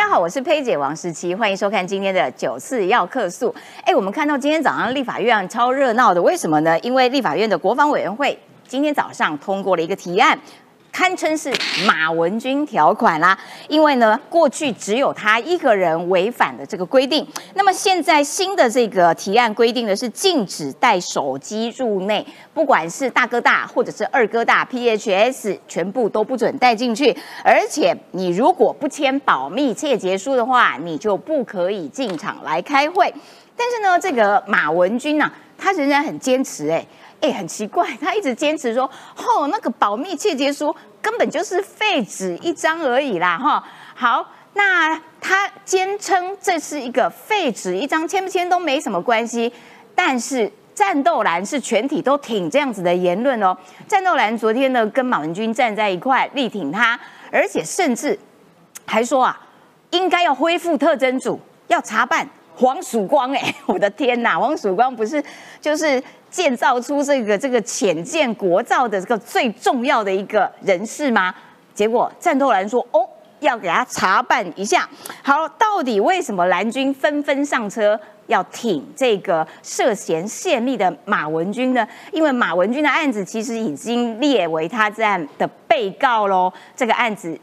大家好，我是佩姐王诗琪，欢迎收看今天的九四要客诉。哎，我们看到今天早上立法院超热闹的，为什么呢？因为立法院的国防委员会今天早上通过了一个提案。堪称是马文君条款啦，因为呢，过去只有他一个人违反的这个规定。那么现在新的这个提案规定的是禁止带手机入内，不管是大哥大或者是二哥大 PHS，全部都不准带进去。而且你如果不签保密切结书的话，你就不可以进场来开会。但是呢，这个马文君呢，他仍然很坚持，哎。哎，很奇怪，他一直坚持说，哦，那个保密切结书根本就是废纸一张而已啦，哈。好，那他坚称这是一个废纸一张，签不签都没什么关系。但是战斗蓝是全体都挺这样子的言论哦。战斗蓝昨天呢跟马文君站在一块力挺他，而且甚至还说啊，应该要恢复特征组，要查办黄曙光。哎，我的天哪，黄曙光不是就是。建造出这个这个浅见国造的这个最重要的一个人士吗？结果战斗蓝说哦，要给他查办一下。好，到底为什么蓝军纷纷上车要挺这个涉嫌泄密的马文君呢？因为马文君的案子其实已经列为他这样的被告喽。这个案子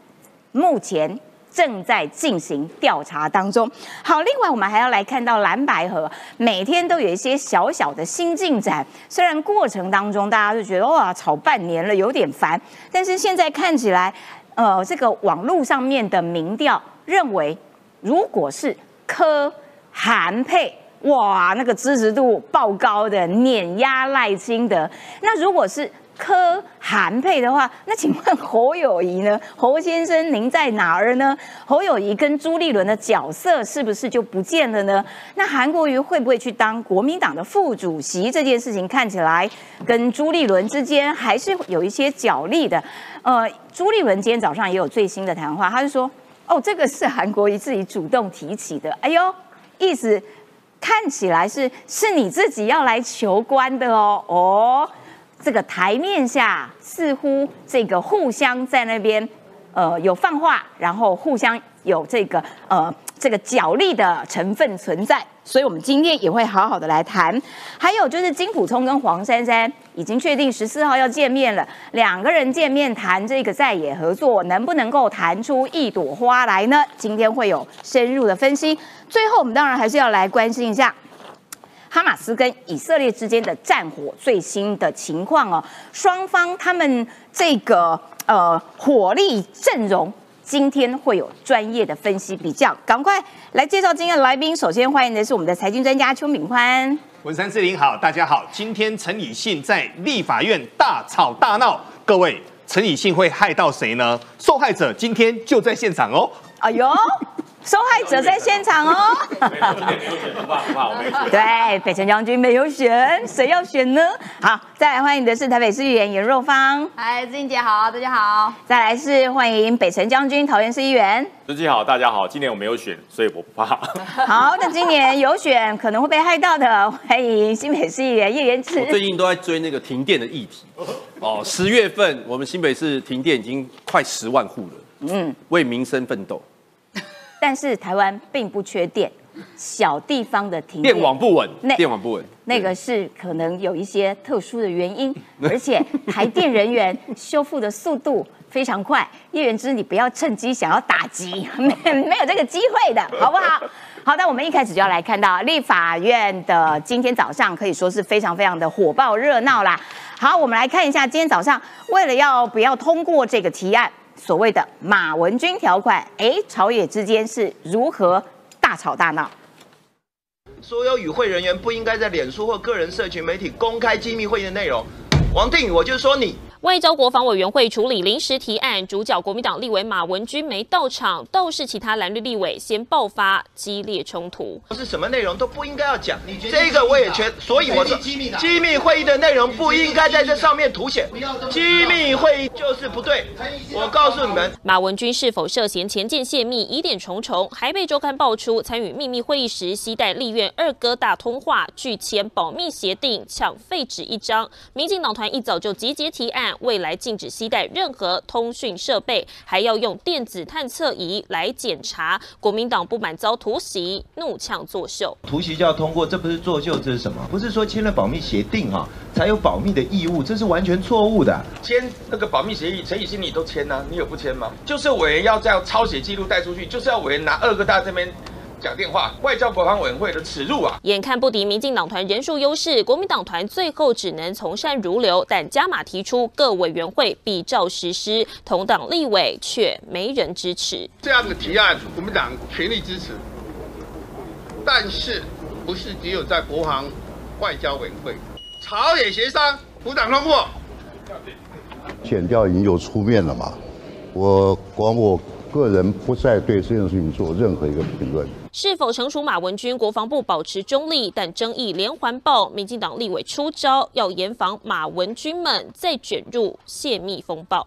目前。正在进行调查当中。好，另外我们还要来看到蓝白河每天都有一些小小的新进展。虽然过程当中大家就觉得哇，吵半年了有点烦，但是现在看起来，呃，这个网络上面的民调认为，如果是柯韩配，哇，那个支持度爆高的碾压赖清德。那如果是柯韩配的话，那请问侯友谊呢？侯先生，您在哪儿呢？侯友谊跟朱立伦的角色是不是就不见了呢？那韩国瑜会不会去当国民党的副主席？这件事情看起来跟朱立伦之间还是有一些角力的。呃，朱立伦今天早上也有最新的谈话，他就说：“哦，这个是韩国瑜自己主动提起的。”哎呦，意思看起来是是你自己要来求官的哦，哦。这个台面下似乎这个互相在那边，呃，有放话，然后互相有这个呃这个角力的成分存在，所以我们今天也会好好的来谈。还有就是金普聪跟黄珊珊已经确定十四号要见面了，两个人见面谈这个在野合作，能不能够谈出一朵花来呢？今天会有深入的分析。最后，我们当然还是要来关心一下。哈马斯跟以色列之间的战火最新的情况哦，双方他们这个呃火力阵容，今天会有专业的分析比较，赶快来介绍今天的来宾。首先欢迎的是我们的财经专家邱敏宽，文山志玲好，大家好。今天陈以信在立法院大吵大闹，各位陈以信会害到谁呢？受害者今天就在现场哦。哎呦。受害者在现场哦。对，北辰将军没有选，谁要选呢？好，再来欢迎的是台北市议员严若芳。嗨，志英姐好，大家好。再来是欢迎北辰将军桃园市议员。志基好，大家好。今年我没有选，所以我不怕。好，那今年有选可能会被害到的，欢迎新北市议员叶元慈。最近都在追那个停电的议题。哦，十月份我们新北市停电已经快十万户了。嗯，为民生奋斗。但是台湾并不缺电，小地方的停电网不稳，电网不稳，那个是可能有一些特殊的原因，而且台电人员修复的速度非常快。叶元之，你不要趁机想要打击，没没有这个机会的，好不好？好那，我们一开始就要来看到立法院的今天早上可以说是非常非常的火爆热闹啦。好，我们来看一下今天早上为了要不要通过这个提案。所谓的马文君条款，哎，朝野之间是如何大吵大闹？所有与会人员不应该在脸书或个人社群媒体公开机密会议的内容。王定宇，我就说你。外交国防委员会处理临时提案，主角国民党立委马文君没到场，倒是其他蓝绿立委先爆发激烈冲突。是什么内容都不应该要讲，这个我也全，所以我说机密会议的内容不应该在这上面凸显。机密会议就是不对，我告诉你们，马文君是否涉嫌前见泄密，疑点重重，还被周刊爆出参与秘密会议时携带立院二哥大通话，拒签保密协定，抢废纸一张。民进党团一早就集结提案。案，未来禁止携带任何通讯设备，还要用电子探测仪来检查。国民党不满遭突袭，怒呛作秀。突袭就要通过，这不是作秀，这是什么？不是说签了保密协定哈，才有保密的义务，这是完全错误的。签那个保密协议，陈以信你都签呢，你有不签吗？就是委员要这样抄写记录带出去，就是要委员拿二个大这边。讲电话，外交国防委员会的耻辱啊！眼看不敌民进党团人数优势，国民党团最后只能从善如流，但加码提出各委员会必照实施，同党立委却没人支持。这样的提案，国民党全力支持，但是不是只有在国防外交委员会朝野协商，部党通过？减掉已经有出面了嘛？我管我。个人不再对这件事情做任何一个评论。是否成熟？马文君国防部保持中立，但争议连环爆，民进党立委出招，要严防马文君们再卷入泄密风暴。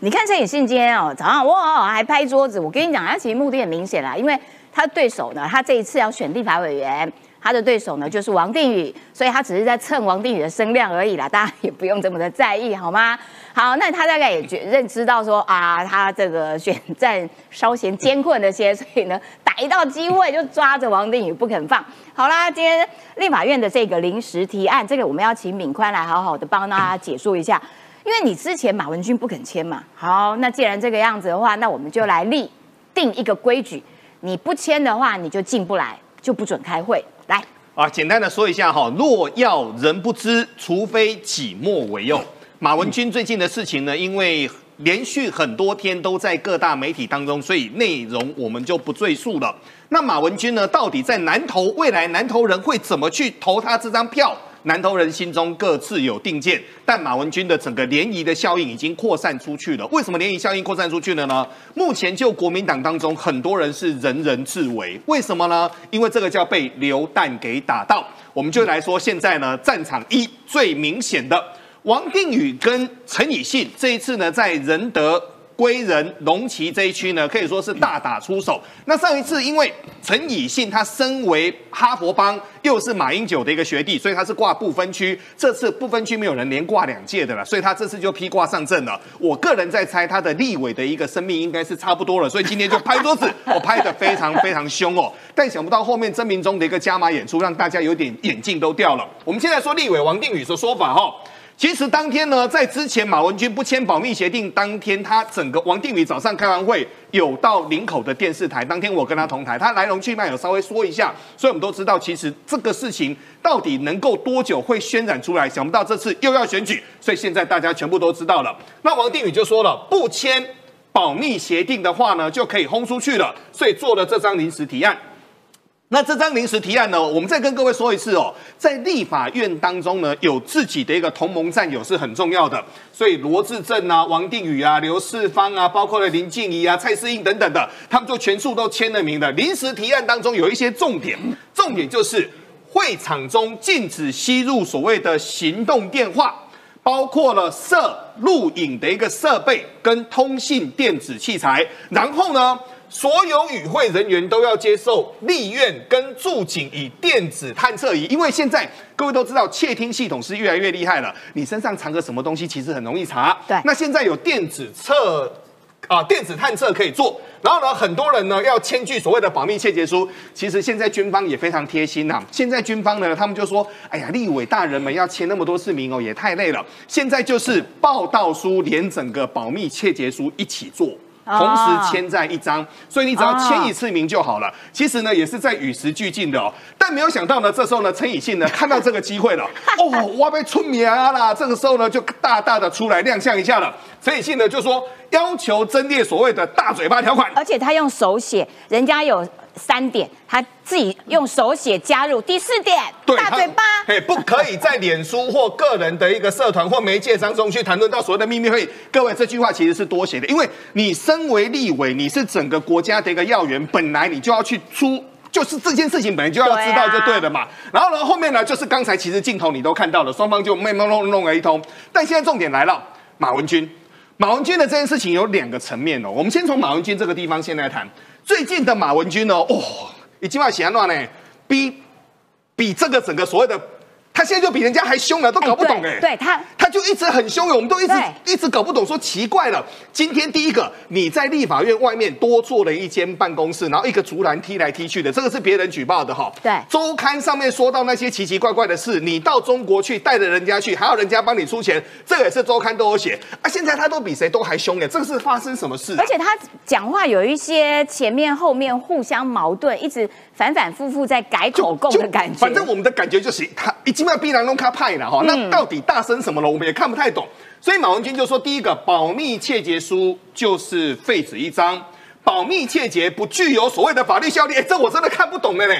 你看陈以信今天哦，早上哇还拍桌子，我跟你讲，他其实目的很明显啦，因为他对手呢，他这一次要选立法委员。他的对手呢就是王定宇，所以他只是在蹭王定宇的声量而已啦，大家也不用这么的在意，好吗？好，那他大概也觉认知到说啊，他这个选战稍嫌艰困那些，所以呢，逮到机会就抓着王定宇不肯放。好啦，今天立法院的这个临时提案，这个我们要请敏宽来好好的帮大家解说一下，因为你之前马文君不肯签嘛。好，那既然这个样子的话，那我们就来立定一个规矩，你不签的话，你就进不来，就不准开会。来啊，简单的说一下哈，若要人不知，除非己莫为用。马文君最近的事情呢，因为连续很多天都在各大媒体当中，所以内容我们就不赘述了。那马文君呢，到底在南投未来南投人会怎么去投他这张票？南投人心中各自有定见，但马文君的整个联谊的效应已经扩散出去了。为什么联谊效应扩散出去了呢？目前就国民党当中，很多人是人人自危。为什么呢？因为这个叫被流弹给打到。我们就来说，现在呢，战场一最明显的，王定宇跟陈以信这一次呢，在仁德。归仁、龙旗这一区呢，可以说是大打出手。那上一次因为陈以信他身为哈佛帮，又是马英九的一个学弟，所以他是挂不分区。这次不分区没有人连挂两届的了，所以他这次就披挂上阵了。我个人在猜他的立委的一个生命应该是差不多了，所以今天就拍桌子，我拍的非常非常凶哦。但想不到后面曾明忠的一个加码演出，让大家有点眼镜都掉了。我们现在说立委王定宇的说法哈。其实当天呢，在之前马文君不签保密协定当天，他整个王定宇早上开完会，有到林口的电视台。当天我跟他同台，他来龙去脉有稍微说一下，所以我们都知道，其实这个事情到底能够多久会渲染出来？想不到这次又要选举，所以现在大家全部都知道了。那王定宇就说了，不签保密协定的话呢，就可以轰出去了，所以做了这张临时提案。那这张临时提案呢？我们再跟各位说一次哦，在立法院当中呢，有自己的一个同盟战友是很重要的。所以罗志正啊、王定宇啊、刘世芳啊，包括了林静怡啊、蔡思应等等的，他们就全数都签了名的。临时提案当中有一些重点，重点就是会场中禁止吸入所谓的行动电话，包括了摄录影的一个设备跟通信电子器材，然后呢？所有与会人员都要接受立院跟驻警以电子探测仪，因为现在各位都知道窃听系统是越来越厉害了，你身上藏个什么东西其实很容易查。对，那现在有电子测啊，电子探测可以做，然后呢，很多人呢要签据所谓的保密窃结书，其实现在军方也非常贴心呐。现在军方呢，他们就说，哎呀，立委大人们要签那么多次名哦，也太累了。现在就是报道书连整个保密窃结书一起做。同时签在一张，所以你只要签一次名就好了。其实呢，也是在与时俱进的哦。但没有想到呢，这时候呢，陈以信呢 看到这个机会了，哦，我被出名啦！这个时候呢，就大大的出来亮相一下了。陈以信呢就说要求增列所谓的大嘴巴条款，而且他用手写，人家有。三点，他自己用手写加入第四点，大嘴巴，嘿，不可以在脸书或个人的一个社团或媒介当中去谈论到所谓的秘密会议。各位，这句话其实是多写的，因为你身为立委，你是整个国家的一个要员，本来你就要去出，就是这件事情本来就要知道就对了嘛。然后呢，后面呢，就是刚才其实镜头你都看到了，双方就慢慢弄弄了一通。但现在重点来了，马文君，马文君的这件事情有两个层面哦。我们先从马文君这个地方先来谈。最近的马文君呢？哦，已经要写乱呢，比比这个整个所谓的他现在就比人家还凶了，都搞不懂哎、对对他他就一直很凶我们都一直一直搞不懂，说奇怪了。今天第一个，你在立法院外面多做了一间办公室，然后一个竹篮踢来踢去的，这个是别人举报的哈。对周刊上面说到那些奇奇怪怪的事，你到中国去带着人家去，还要人家帮你出钱，这个也是周刊都有写啊。现在他都比谁都还凶哎，这个是发生什么事、啊？而且他讲话有一些前面后面互相矛盾，一直反反复复在改口供的感觉。反正我们的感觉就是他已经要逼人弄卡派了哈，嗯那到底大声什么了，我们也看不太懂。所以马文君就说，第一个保密窃结书就是废纸一张，保密窃结不具有所谓的法律效力，哎，这我真的看不懂了呢。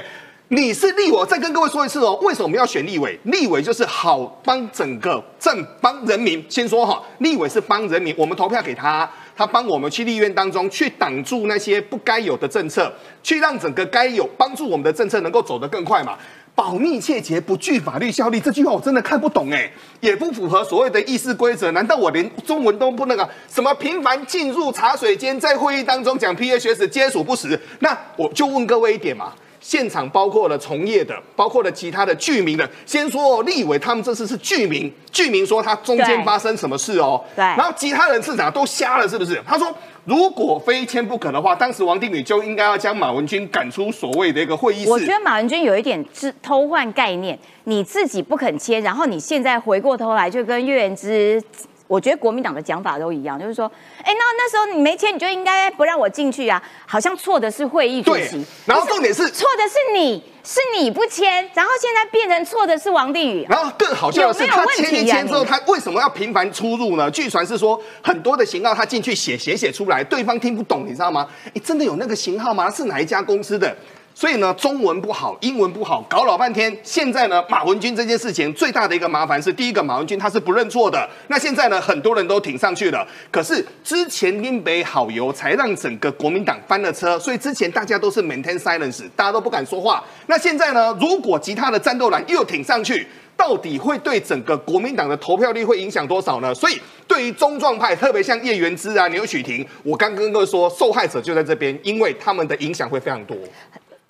你是立委，我再跟各位说一次哦，为什么我们要选立委？立委就是好帮整个政帮人民。先说哈，立委是帮人民，我们投票给他，他帮我们去立院当中去挡住那些不该有的政策，去让整个该有帮助我们的政策能够走得更快嘛。保密窃结不具法律效力，这句话我真的看不懂哎，也不符合所谓的议事规则。难道我连中文都不那个？什么频繁进入茶水间，在会议当中讲 PHS 皆属不实？那我就问各位一点嘛。现场包括了从业的，包括了其他的居民的。先说、哦、立委，他们这次是居民，居民说他中间对发生什么事哦。对然后其他人市长都瞎了，是不是？他说，如果非签不可的话，当时王定宇就应该要将马文君赶出所谓的一个会议室。我觉得马文君有一点是偷换概念，你自己不肯签，然后你现在回过头来就跟岳元之，我觉得国民党的讲法都一样，就是说，哎，那那时候你没签，你就应该不让我进去啊，好像错的是会议主对席，然后重点是错的是你，是你不签，然后现在变成错的是王定宇，然后更好笑的是，他签一签之后，他为什么要频繁出入呢？据传是说很多的型号他进去写写写出来，对方听不懂，你知道吗？你，真的有那个型号吗？是哪一家公司的？所以呢，中文不好，英文不好，搞老半天。现在呢，马文君这件事情最大的一个麻烦是，第一个，马文君他是不认错的。那现在呢，很多人都挺上去了。可是之前林北好油才让整个国民党翻了车，所以之前大家都是 maintain silence，大家都不敢说话。那现在呢，如果其他的战斗蓝又挺上去，到底会对整个国民党的投票率会影响多少呢？所以对于中壮派，特别像叶元之啊、牛许婷，我刚跟各位说，受害者就在这边，因为他们的影响会非常多。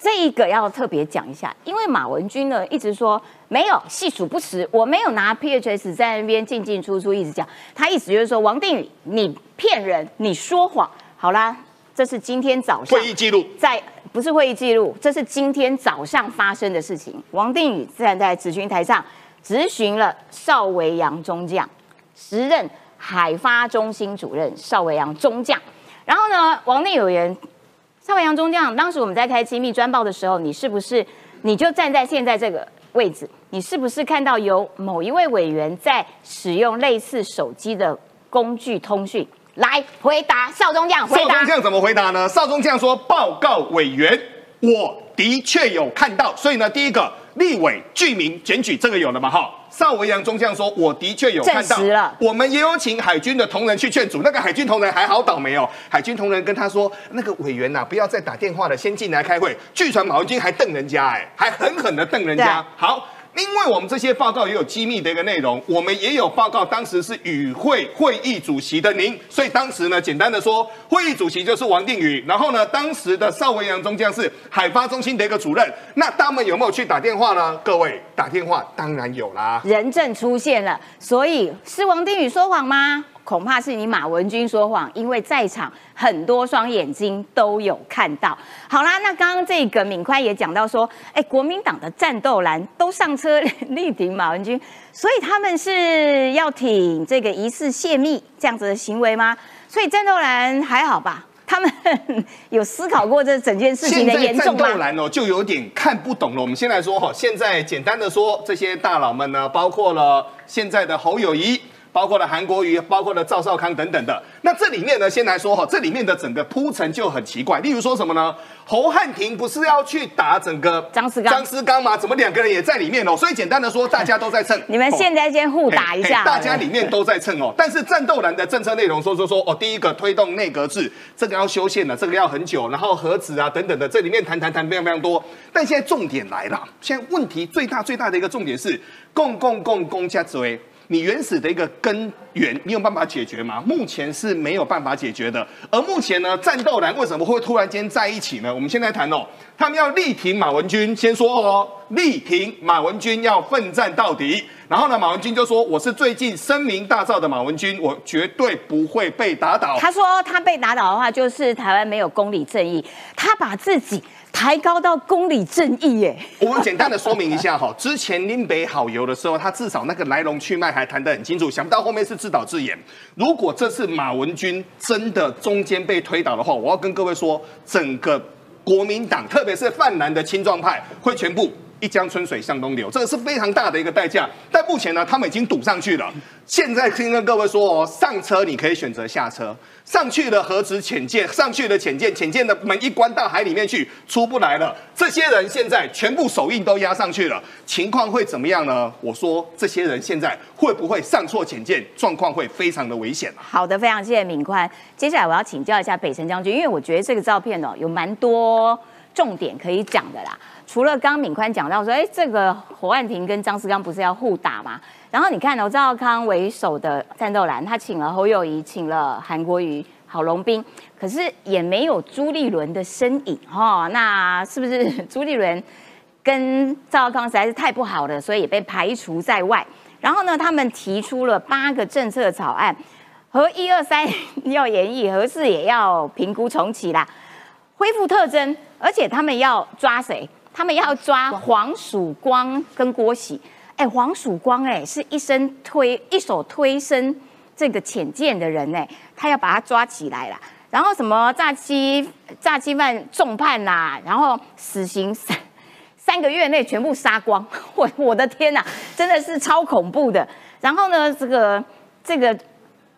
这一个要特别讲一下，因为马文君呢一直说没有细数不实，我没有拿 PHS 在那边进进出出，一直讲，他意思就是说王定宇你骗人，你说谎。好啦，这是今天早上会议记录在不是会议记录，这是今天早上发生的事情。王定宇站在咨询台上质询了邵维阳中将，时任海发中心主任邵维阳中将。然后呢，王定宇委员邵文阳中将，当时我们在开机密专报的时候，你是不是你就站在现在这个位置？你是不是看到有某一位委员在使用类似手机的工具通讯？来回答邵中将，回答邵中。将怎么回答呢？邵中将说：“报告委员，我的确有看到。所以呢，第一个立委具名检举这个有了嘛？哈。邵维阳中将说：“我的确有看到我们也有请海军的同仁去劝阻。那个海军同仁还好倒霉哦，海军同仁跟他说：那个委员呐、不要再打电话了，先进来开会。据传马文军还瞪人家，哎，还狠狠的瞪人家。好。”因为我们这些报告也有机密的一个内容，我们也有报告，当时是与会会议主席的您，所以当时呢，简单的说，会议主席就是王定宇，然后呢，当时的邵文阳中将是海发中心的一个主任，那他们有没有去打电话呢？各位打电话当然有啦，人证出现了，所以是王定宇说谎吗？恐怕是你马文君说谎，因为在场很多双眼睛都有看到。好啦，那刚刚这个敏宽也讲到说，哎，国民党的战斗蓝都上车力挺马文君，所以他们是要挺这个疑似泄密这样子的行为吗？所以战斗蓝还好吧？他们有思考过这整件事情的现在战严重吗？斗蓝哦，就有点看不懂了。我们先来说哈，现在简单的说，这些大佬们呢，包括了现在的侯友谊。包括了韩国瑜，包括了赵少康等等的。那这里面呢，先来说哈，这里面的整个铺陈就很奇怪。例如说什么呢？侯汉廷不是要去打整个张思刚张思刚吗？怎么两个人也在里面哦？所以简单的说，大家都在蹭。你们现在先互打一下大家里面都在蹭哦。但是战斗蓝的政策内容说说说哦，第一个推动内阁制，这个要修宪了，这个要很久，然后核子啊等等的，这里面谈谈谈非常非常多。但现在重点来了，现在问题最大最大的一个重点是共共共公家追。你原始的一个根源，你有办法解决吗？目前是没有办法解决的。而目前呢，战斗蓝为什么会突然间在一起呢？我们现在谈哦，他们要力挺马文君，先说哦，力挺马文君要奋战到底。然后呢，马文君就说：“我是最近声名大噪的马文君，我绝对不会被打倒。”他说他被打倒的话，就是台湾没有公理正义。他把自己。抬高到公理正义耶！我们简单的说明一下哈，之前林北好游的时候，他至少那个来龙去脉还谈得很清楚，想不到后面是自导自演。如果这次马文君真的中间被推倒的话，我要跟各位说，整个国民党，特别是泛蓝的青壮派，会全部。一江春水向东流，这个是非常大的一个代价。但目前呢，他们已经堵上去了。现在听跟各位说哦，上车你可以选择下车，上去了何止浅见，上去了浅见，浅见的门一关到海里面去，出不来了。这些人现在全部手印都压上去了，情况会怎么样呢？我说这些人现在会不会上错浅见，状况会非常的危险好的，非常谢谢敏宽。接下来我要请教一下北辰将军，因为我觉得这个照片哦，有蛮多重点可以讲的啦。除了刚敏宽讲到说，哎，这个侯汉廷跟张思刚不是要互打吗？然后你看，哦，赵康为首的战斗蓝，他请了侯友谊，请了韩国瑜、郝龙斌，可是也没有朱立伦的身影哈。那是不是朱立伦跟赵康实在是太不好了，所以也被排除在外？然后呢，他们提出了八个政策草案，和一二三要演绎，和四也要评估重启啦，恢复特征，而且他们要抓谁？他们要抓黄曙光跟郭喜，哎，黄曙光哎，是一身推一手推升这个浅见的人哎，他要把他抓起来了。然后什么诈欺诈欺犯重判呐，然后死刑三三个月内全部杀光，我我的天呐，真的是超恐怖的。然后呢，这个这个。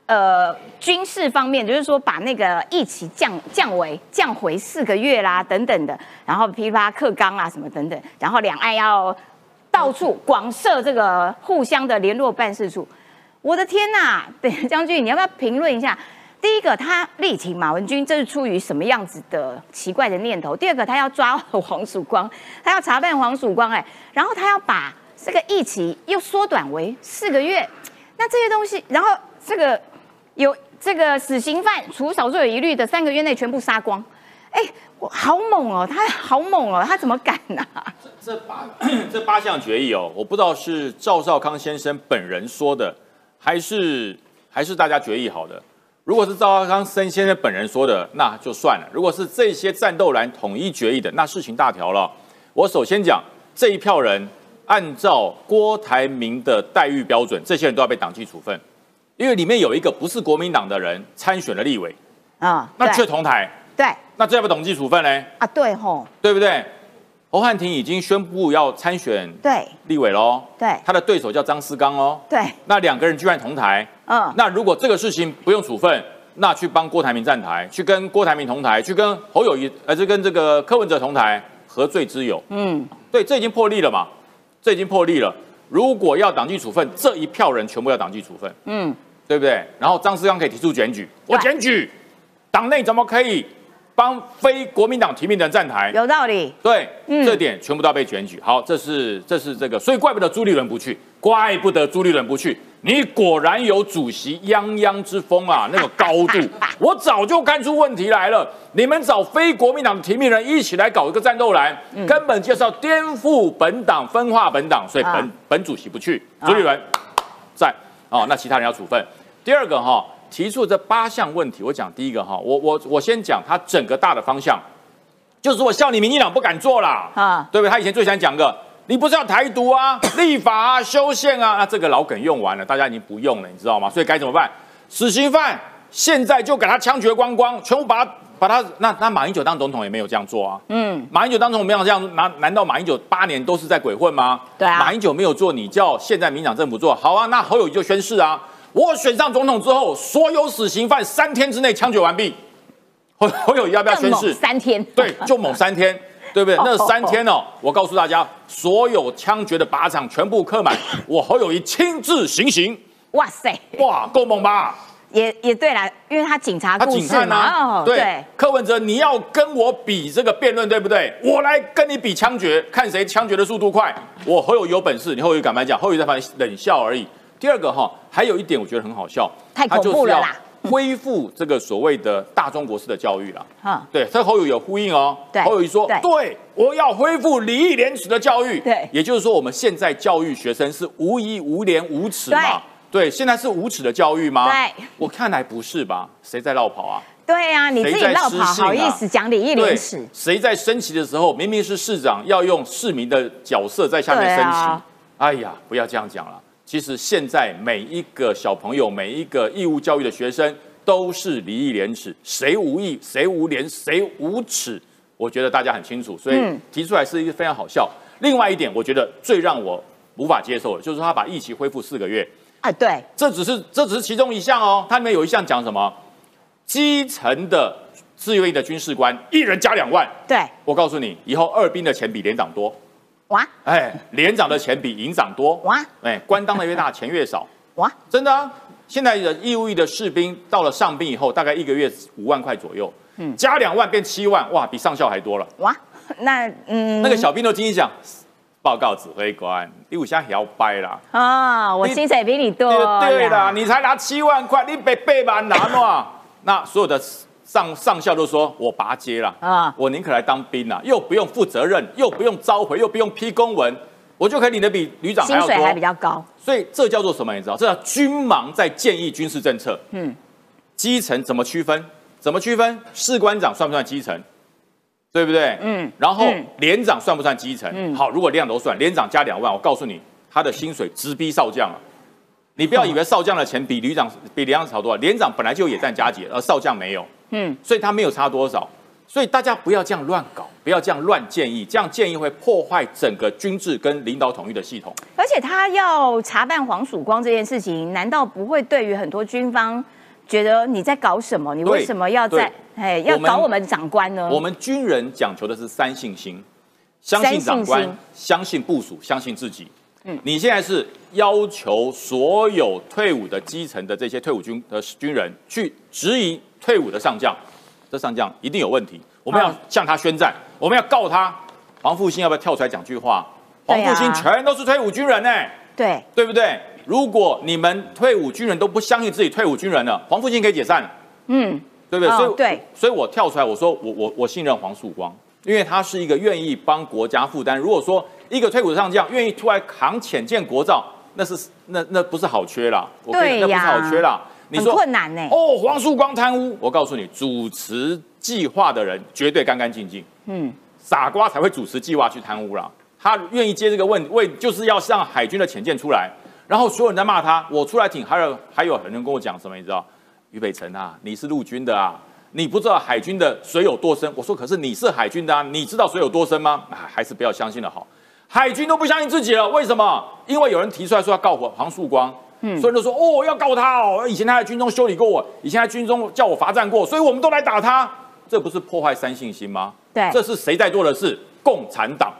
呃，军事方面就是说把那个一起降降为降回四个月啦，等等的，然后批发克刚啊什么等等，然后两岸要到处广设这个互相的联络办事处。我的天呐，北将军，你要不要评论一下？第一个，他力挺马文君，这是出于什么样子的奇怪的念头？第二个，他要抓黄曙光，他要查办黄曙光，哎，然后他要把这个一起又缩短为四个月，那这些东西，然后这个。有这个死刑犯，除少数有疑虑的，三个月内全部杀光。哎，我好猛哦，他好猛哦，他怎么敢呢？这八 这八项决议哦，我不知道是赵少康先生本人说的，还是还是大家决议好的。如果是赵少康先生本人说的，那就算了；如果是这些战斗蓝统一决议的，那事情大条了。我首先讲这一票人，按照郭台铭的待遇标准，这些人都要被党纪处分。因为里面有一个不是国民党的人参选了立委，啊，那却同台，对，那这要不统计处分呢？啊，对吼，对不对？侯汉廷已经宣布要参选对。立委喽，对，他的对手叫张思刚哦，对，那两个人居然同台，嗯，那如果这个事情不用处分，那去帮郭台铭站台，去跟郭台铭同台，去跟侯友谊，呃，就跟这个柯文哲同台，何罪之有？嗯，对，这已经破例了嘛，这已经破例了。如果要党纪处分，这一票人全部要党纪处分，嗯。对不对？然后张思刚可以提出检举，我检举，党内怎么可以帮非国民党提名的人站台？有道理。对，这点全部都要被检举。好，这是这是这个，所以怪不得朱立伦不去，怪不得朱立伦不去。你果然有主席泱泱之风啊，那个高度，我早就看出问题来了。你们找非国民党提名人一起来搞一个战斗栏，根本就是要颠覆本党、分化本党，所以本本主席不去，朱立伦在。哦，那其他人要处分。第二个哈，提出这八项问题，我讲第一个哈，我我我先讲他整个大的方向，就是我笑你民进党不敢做啦，啊，对不对？他以前最想讲个，你不是要台独啊、立法啊、修宪啊，那这个老梗用完了，大家已经不用了，你知道吗？所以该怎么办？死刑犯现在就给他枪决光光，全部把他把他那那马英九当总统也没有这样做啊，嗯，马英九当总统没有这样，难难道马英九八年都是在鬼混吗？对啊，马英九没有做，你叫现在民党政府做好啊？那侯友谊就宣誓啊。我选上总统之后，所有死刑犯三天之内枪决完毕。侯 侯友谊要不要宣誓？三天，对，就猛三天，对不对？那三天哦，我告诉大家，所有枪决的靶场全部刻满，我侯友谊亲自行刑。哇塞，哇，够猛吧？也也对啦，因为他警察故事嘛。对，柯文哲，你要跟我比这个辩论，对不对？我来跟你比枪决，看谁枪决的速度快。我侯友有本事，你侯友敢不敢讲？侯友在旁边冷笑而已。第二个哈，还有一点我觉得很好笑，太他就是要恐怖了啦恢复这个所谓的大中国式的教育啦。哈，对，这侯友有呼应哦。对侯友谊说对，对，我要恢复礼义廉耻的教育。对也就是说，我们现在教育学生是无义、无廉、无耻嘛？对，现在是无耻的教育吗？对，我看来不是吧？谁在绕跑啊？对啊，你自己绕跑，好意思讲礼义廉对耻？，谁在升旗的时候，明明是市长要用市民的角色在下面升旗。啊哎呀，不要这样讲了。其实现在每一个小朋友，每一个义务教育的学生，都是礼义廉耻，谁无义，谁无廉，谁无耻，我觉得大家很清楚，所以嗯提出来是一个非常好笑。另外一点，我觉得最让我无法接受的，就是他把疫情恢复四个月，啊，对，这只是这只是其中一项哦，它里面有一项讲什么？基层的自愿役的军事官一人加两万。对，我告诉你，以后二兵的钱比连长多，哇。哎，连长的钱比营长多，哇。哎，官当的越大，钱越少，哇，真的啊。现在的义务役的士兵到了上兵以后，大概一个月五万块左右，嗯，加两万变七万，哇，比上校还多了。哇，那嗯，那个小兵都经常讲，报告指挥官，你有下摇摆啦。啊，我薪水比你多对对啦，你才拿七万块，你被背满拿嘛？那所有的上上校都说我拔接了啊啊，我宁可来当兵啦，又不用负责任，又不用召回，又不用批公文，我就可以领的比旅长还要多。薪水还比较高，所以这叫做什么？你知道？这叫军盲在建议军事政策。嗯，基层怎么区分？怎么区分？士官长算不算基层？对不对？嗯然后嗯连长算不算基层？嗯好，如果连长都算，连长加两万，我告诉你，他的薪水直逼少将啊！你不要以为少将的钱比旅长比连长少多少，连长本来就也占加级，而少将没有，嗯，所以他没有差多少。所以大家不要这样乱搞，不要这样乱建议，这样建议会破坏整个军制跟领导统一的系统。而且他要查办黄曙光这件事情，难道不会对于很多军方觉得你在搞什么？你为什么要在哎要我们搞我们长官呢？我们军人讲求的是三信心，相信长官相信部署，相信自己。嗯，你现在是要求所有退伍的基层的这些退伍军的军人去质疑退伍的上将，这上将一定有问题，我们要嗯向他宣战，我们要告他。黄复兴要不要跳出来讲句话？黄复兴全都是退伍军人呢、对对不对？如果你们退伍军人都不相信自己退伍军人了，黄复兴可以解散。嗯对不对？哦所以对，所以我跳出来，我说我我我信任黄曙光，因为他是一个愿意帮国家负担。如果说一个退伍的上将愿意出来扛潜舰国造，那是那那不是好缺啦，我跟你那不是好缺啦。你很说困难呢。哦，黄曙光贪污，我告诉你，主持计划的人绝对干干净净，嗯，傻瓜才会主持计划去贪污啦。他愿意接这个问问，就是要让海军的潜舰出来，然后所有人在骂他，我出来挺，还有还有很多人跟我讲什么，你知道？于北辰啊，你是陆军的啊，你不知道海军的水有多深。我说，可是你是海军的啊，你知道水有多深吗？啊，还是不要相信了好。海军都不相信自己了，为什么？因为有人提出来说要告黄黄曙光，嗯，所以人都说哦要告他哦，以前他在军中修理过我，以前在军中叫我罚站过，所以我们都来打他，这不是破坏三信心吗？对这是谁在做的事？共产党。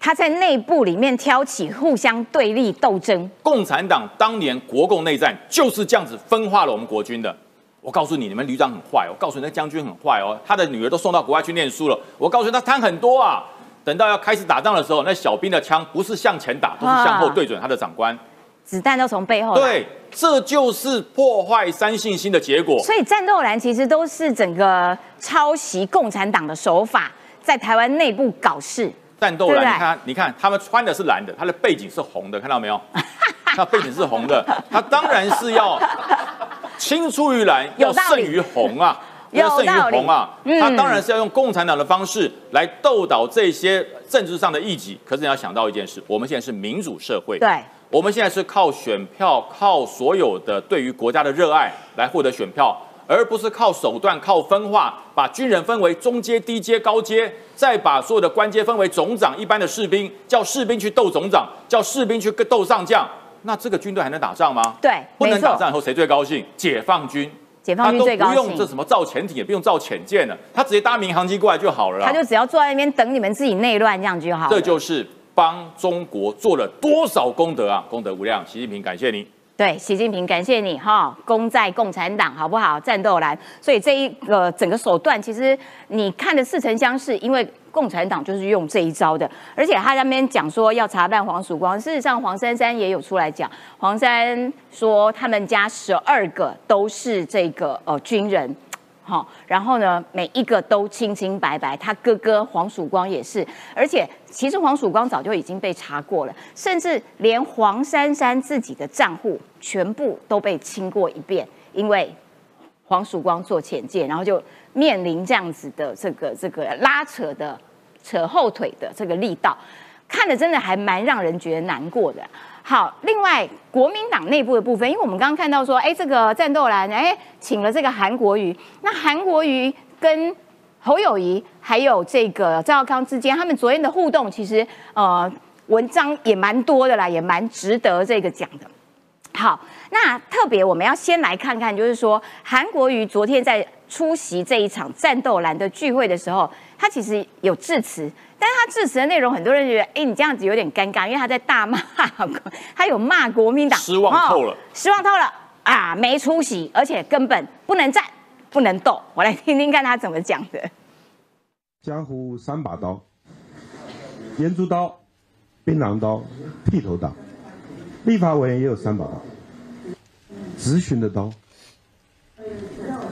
他在内部里面挑起互相对立斗争，共产党当年国共内战就是这样子分化了我们国军的。我告诉你，你们旅长很坏。我告诉你，那将军很坏哦，他的女儿都送到国外去念书了。我告诉你，他贪很多啊。等到要开始打仗的时候，那小兵的枪不是向前打，都是向后对准他的长官。子弹都从背后来。对，这就是破坏三信心的结果。所以战斗蓝其实都是整个抄袭共产党的手法，在台湾内部搞事。战斗蓝，你看，你看，他们穿的是蓝的，他的背景是红的，看到没有？那背景是红的，他当然是要 青出于蓝，要胜于红啊，要胜于红啊。嗯他当然是要用共产党的方式来斗倒这些政治上的异己。可是你要想到一件事，我们现在是民主社会，对，我们现在是靠选票，靠所有的对于国家的热爱来获得选票，而不是靠手段、靠分化，把军人分为中阶、低阶、高阶，再把所有的官阶分为总长、一般的士兵，叫士兵去斗总长，叫士兵去斗上将。那这个军队还能打仗吗？对不能打仗以后谁最高兴？解放军。解放军最高他都不用这，什么造潜艇，也不用造潜舰了，他直接搭民航机过来就好了啦。他就只要坐在那边等你们自己内乱，这样就好了。这就是帮中国做了多少功德啊！功德无量，习近平感谢你。对，习近平，感谢你哈，功在共产党，好不好？战斗蓝，所以这一个整个手段，其实你看的似曾相识，因为共产党就是用这一招的，而且他那边讲说要查办黄曙光，事实上黄珊珊也有出来讲，黄珊说他们家十二个都是这个呃军人。好，然后呢，每一个都清清白白。他哥哥黄曙光也是，而且其实黄曙光早就已经被查过了，甚至连黄珊珊自己的账户全部都被清过一遍，因为黄曙光做浅见，然后就面临这样子的这个这个拉扯的扯后腿的这个力道，看的真的还蛮让人觉得难过的。好，另外国民党内部的部分，因为我们刚刚看到说，哎，这个战斗蓝，哎，请了这个韩国瑜，那韩国瑜跟侯友谊还有这个赵少康之间，他们昨天的互动，其实呃文章也蛮多的啦，也蛮值得这个讲的。好，那特别我们要先来看看，就是说韩国瑜昨天在出席这一场战斗蓝的聚会的时候，他其实有致辞。但是他致辞的内容，很多人觉得，哎，你这样子有点尴尬，因为他在大骂，他有骂国民党，失望透了，失望透了啊，没出息，而且根本不能战，不能斗。我来听听看他怎么讲的。江湖三把刀：烟珠刀、槟榔刀、剃头刀。立法委员也有三把刀：咨询的刀、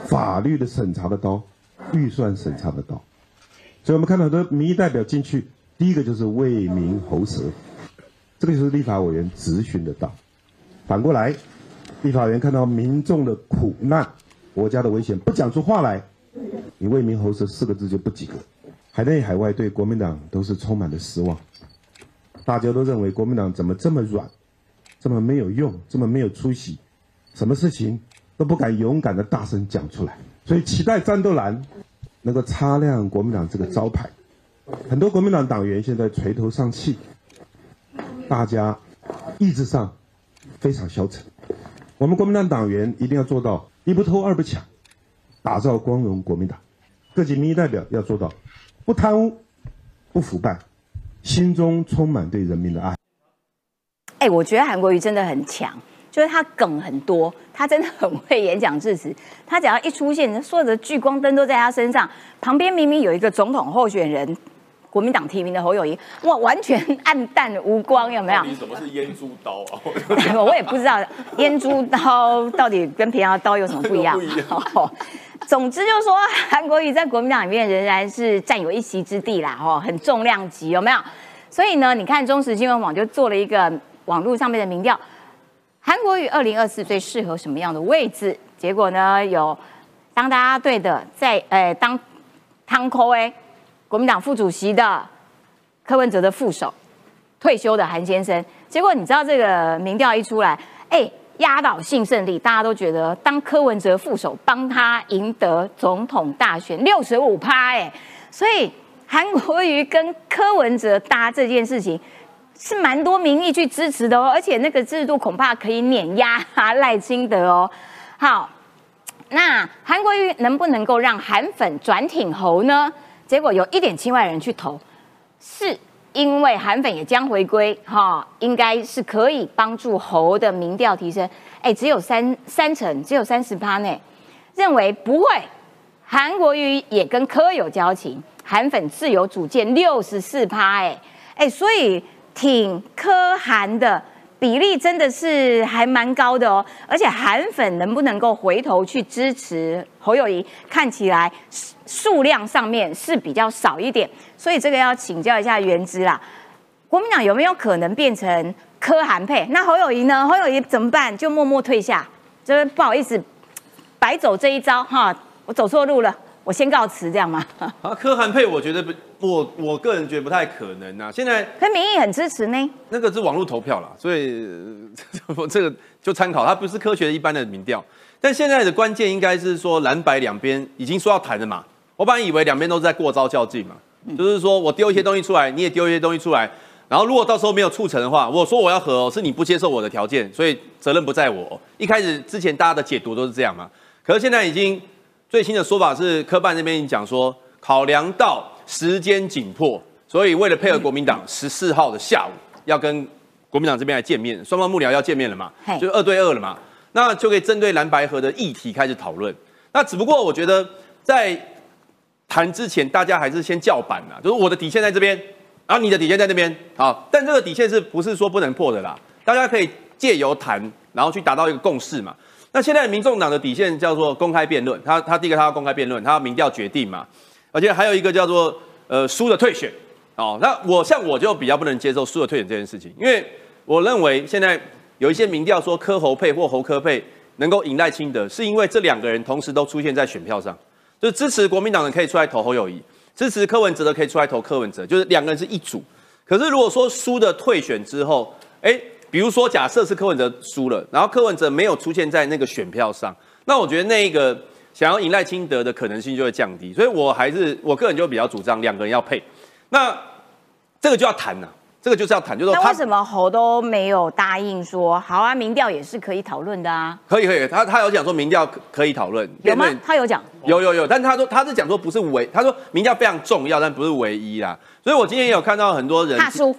法律的审查的刀、预算审查的刀。所以我们看到很多民意代表进去，第一个就是为民喉舌，这个就是立法委员咨询的道。反过来，立法委员看到民众的苦难、国家的危险，不讲出话来，你为民喉舌四个字就不及格。海内海外对国民党都是充满了失望，大家都认为国民党怎么这么软，这么没有用，这么没有出息，什么事情都不敢勇敢的大声讲出来，所以期待战斗蓝。能够擦亮国民党这个招牌，很多国民党党员现在垂头丧气，大家意志上非常消沉。我们国民党党员一定要做到一不偷二不抢，打造光荣国民党。各级民意代表要做到不贪污、不腐败，心中充满对人民的爱。哎，我觉得韩国瑜真的很强。就是他梗很多，他真的很会演讲致辞。他只要一出现，所有的聚光灯都在他身上。旁边明明有一个总统候选人，国民党提名的侯友谊，哇，完全暗淡无光，有没有？你什么是烟珠刀啊？我也不知道烟珠刀到底跟平常的刀有什么不一样。总之就是说，韩国瑜在国民党里面仍然是占有一席之地啦，哦，很重量级，有没有？所以呢，你看中时新闻网就做了一个网络上面的民调。韩国瑜二零二四最适合什么样的位置？结果呢，有当大家队的在呃当汤科诶国民党副主席的柯文哲的副手退休的韩先生。结果你知道这个民调一出来，哎，压倒性胜利，大家都觉得当柯文哲副手帮他赢得总统大选六十五趴哎，所以韩国瑜跟柯文哲搭这件事情。是蛮多民意去支持的哦，而且那个制度恐怕可以碾压赖清德哦。好，那韩国瑜能不能够让韩粉转挺侯呢？结果有一点七万人去投，是因为韩粉也将回归哈，应该是可以帮助侯的民调提升。哎，只有三三成，只有三十趴呢，认为不会。韩国瑜也跟柯有交情，韩粉自由主见，六十四趴哎哎，所以。挺柯韩的比例真的是还蛮高的哦，而且韩粉能不能够回头去支持侯友谊，看起来数量上面是比较少一点，所以这个要请教一下原之啦。国民党有没有可能变成柯韩配？那侯友谊呢？侯友谊怎么办？就默默退下，就是不好意思，白走这一招哈，我走错路了。我先告辞，这样吗？啊，柯韩配，我觉得不，我我个人觉得不太可能啊。现在，可民意很支持呢。那个是网络投票啦，所以 这个就参考，它不是科学一般的民调。但现在的关键应该是说，蓝白两边已经说要谈了嘛。我本来以为两边都在过招较劲嘛，就是说我丢一些东西出来，你也丢一些东西出来，然后如果到时候没有促成的话，我说我要和，是你不接受我的条件，所以责任不在我。一开始之前大家的解读都是这样嘛，可是现在已经。最新的说法是，科办那边已经讲说，考量到时间紧迫，所以为了配合国民党，十四号的下午要跟国民党这边来见面，双方幕僚要见面了嘛，就二对二了嘛，那就可以针对蓝白河的议题开始讨论。那只不过我觉得，在谈之前，大家还是先叫板啦，就是我的底线在这边，然后你的底线在那边，好，但这个底线是不是说不能破的啦？大家可以借由谈，然后去达到一个共识嘛。那现在民众党的底线叫做公开辩论，他他第一个他要公开辩论，他要民调决定嘛，而且还有一个叫做呃输的退选，哦，那我像我就比较不能接受输的退选这件事情，因为我认为现在有一些民调说柯侯配或侯柯配能够赢赖清德，是因为这两个人同时都出现在选票上，就是支持国民党的可以出来投侯友谊，支持柯文哲的可以出来投柯文哲，就是两个人是一组。可是如果说输的退选之后，哎。比如说，假设是柯文哲输了，然后柯文哲没有出现在那个选票上，那我觉得那一个想要赢赖清德的可能性就会降低。所以我还是我个人就比较主张两个人要配。那这个就要谈了，这个就是要谈，就是说那为什么侯都没有答应说好啊？民调也是可以讨论的啊。可以可以，他他有讲说民调可可以讨论，有吗？他有讲，有有有，但他说他是讲说不是唯，他说民调非常重要，但不是唯一啦。所以我今天也有看到很多人怕输。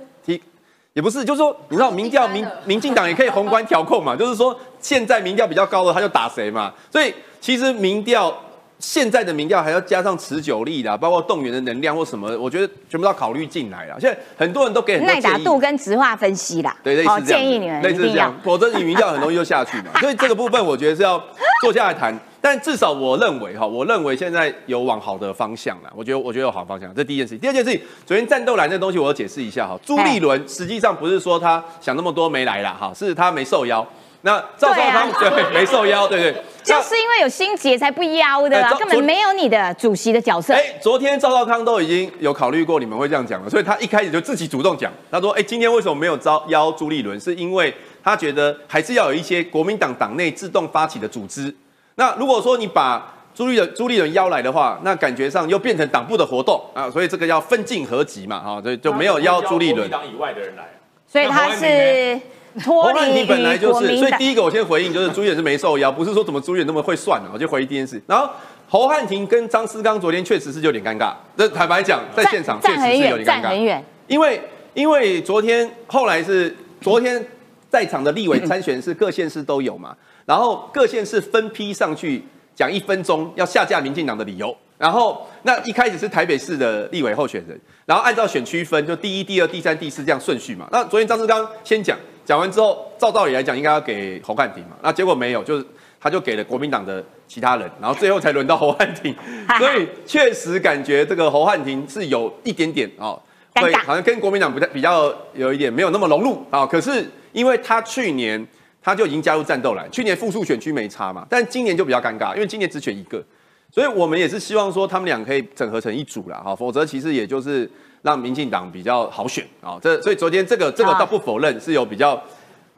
也不是，就是说，你知道民调民民进党也可以宏观调控嘛，就是说现在民调比较高的他就打谁嘛，所以其实民调现在的民调还要加上持久力啦，包括动员的能量或什么，我觉得全部都要考虑进来啦。现在很多人都给很耐打度跟直化分析啦，对，类似这样，建议你们类似这样，否则你民调很容易就下去嘛。所以这个部分我觉得是要坐下来谈。但至少我认为哈，我认为现在有往好的方向了。我觉得我觉得有好方向，这第一件事情。第二件事情，昨天战斗蓝这东西我要解释一下哈。朱立伦实际上不是说他想那么多没来啦哈，是他没受邀。那赵少康对没受邀，对对，就是因为有心结才不邀的啦，根本没有你的主席的角色。哎，昨天赵少康都已经有考虑过你们会这样讲了，所以他一开始就自己主动讲，他说：“哎，今天为什么没有招邀朱立伦？是因为他觉得还是要有一些国民党党内自动发起的组织。”那如果说你把朱立伦朱立伦邀来的话，那感觉上又变成党部的活动啊，所以这个要分进合集嘛，哈，所以就没有邀朱立伦党以外的人来，所以他是脱离本来就是，所以第一个我先回应就是朱远是没受邀，不是说怎么朱远那么会算啊，我就回应第一件事。然后侯汉廷跟张思刚昨天确实是有点尴尬，这坦白讲在现场确实是有点尴尬，因为因为昨天后来是昨天在场的立委参选是各县市都有嘛。然后各县市分批上去讲一分钟要下架民进党的理由。然后那一开始是台北市的立委候选人，然后按照选区分，就第一、第二、第三、第四这样顺序嘛。那昨天张志刚先讲，讲完之后，照道理来讲应该要给侯汉廷嘛。那结果没有，就是他就给了国民党的其他人，然后最后才轮到侯汉廷。所以确实感觉这个侯汉廷是有一点点哦，会好像跟国民党比较比较有一点没有那么融入啊。可是因为他去年。他就已经加入战斗了。去年复数选区没差嘛，但今年就比较尴尬，因为今年只选一个，所以我们也是希望说他们俩可以整合成一组了哈，否则其实也就是让民进党比较好选啊。这所以昨天这个这个倒不否认是有比较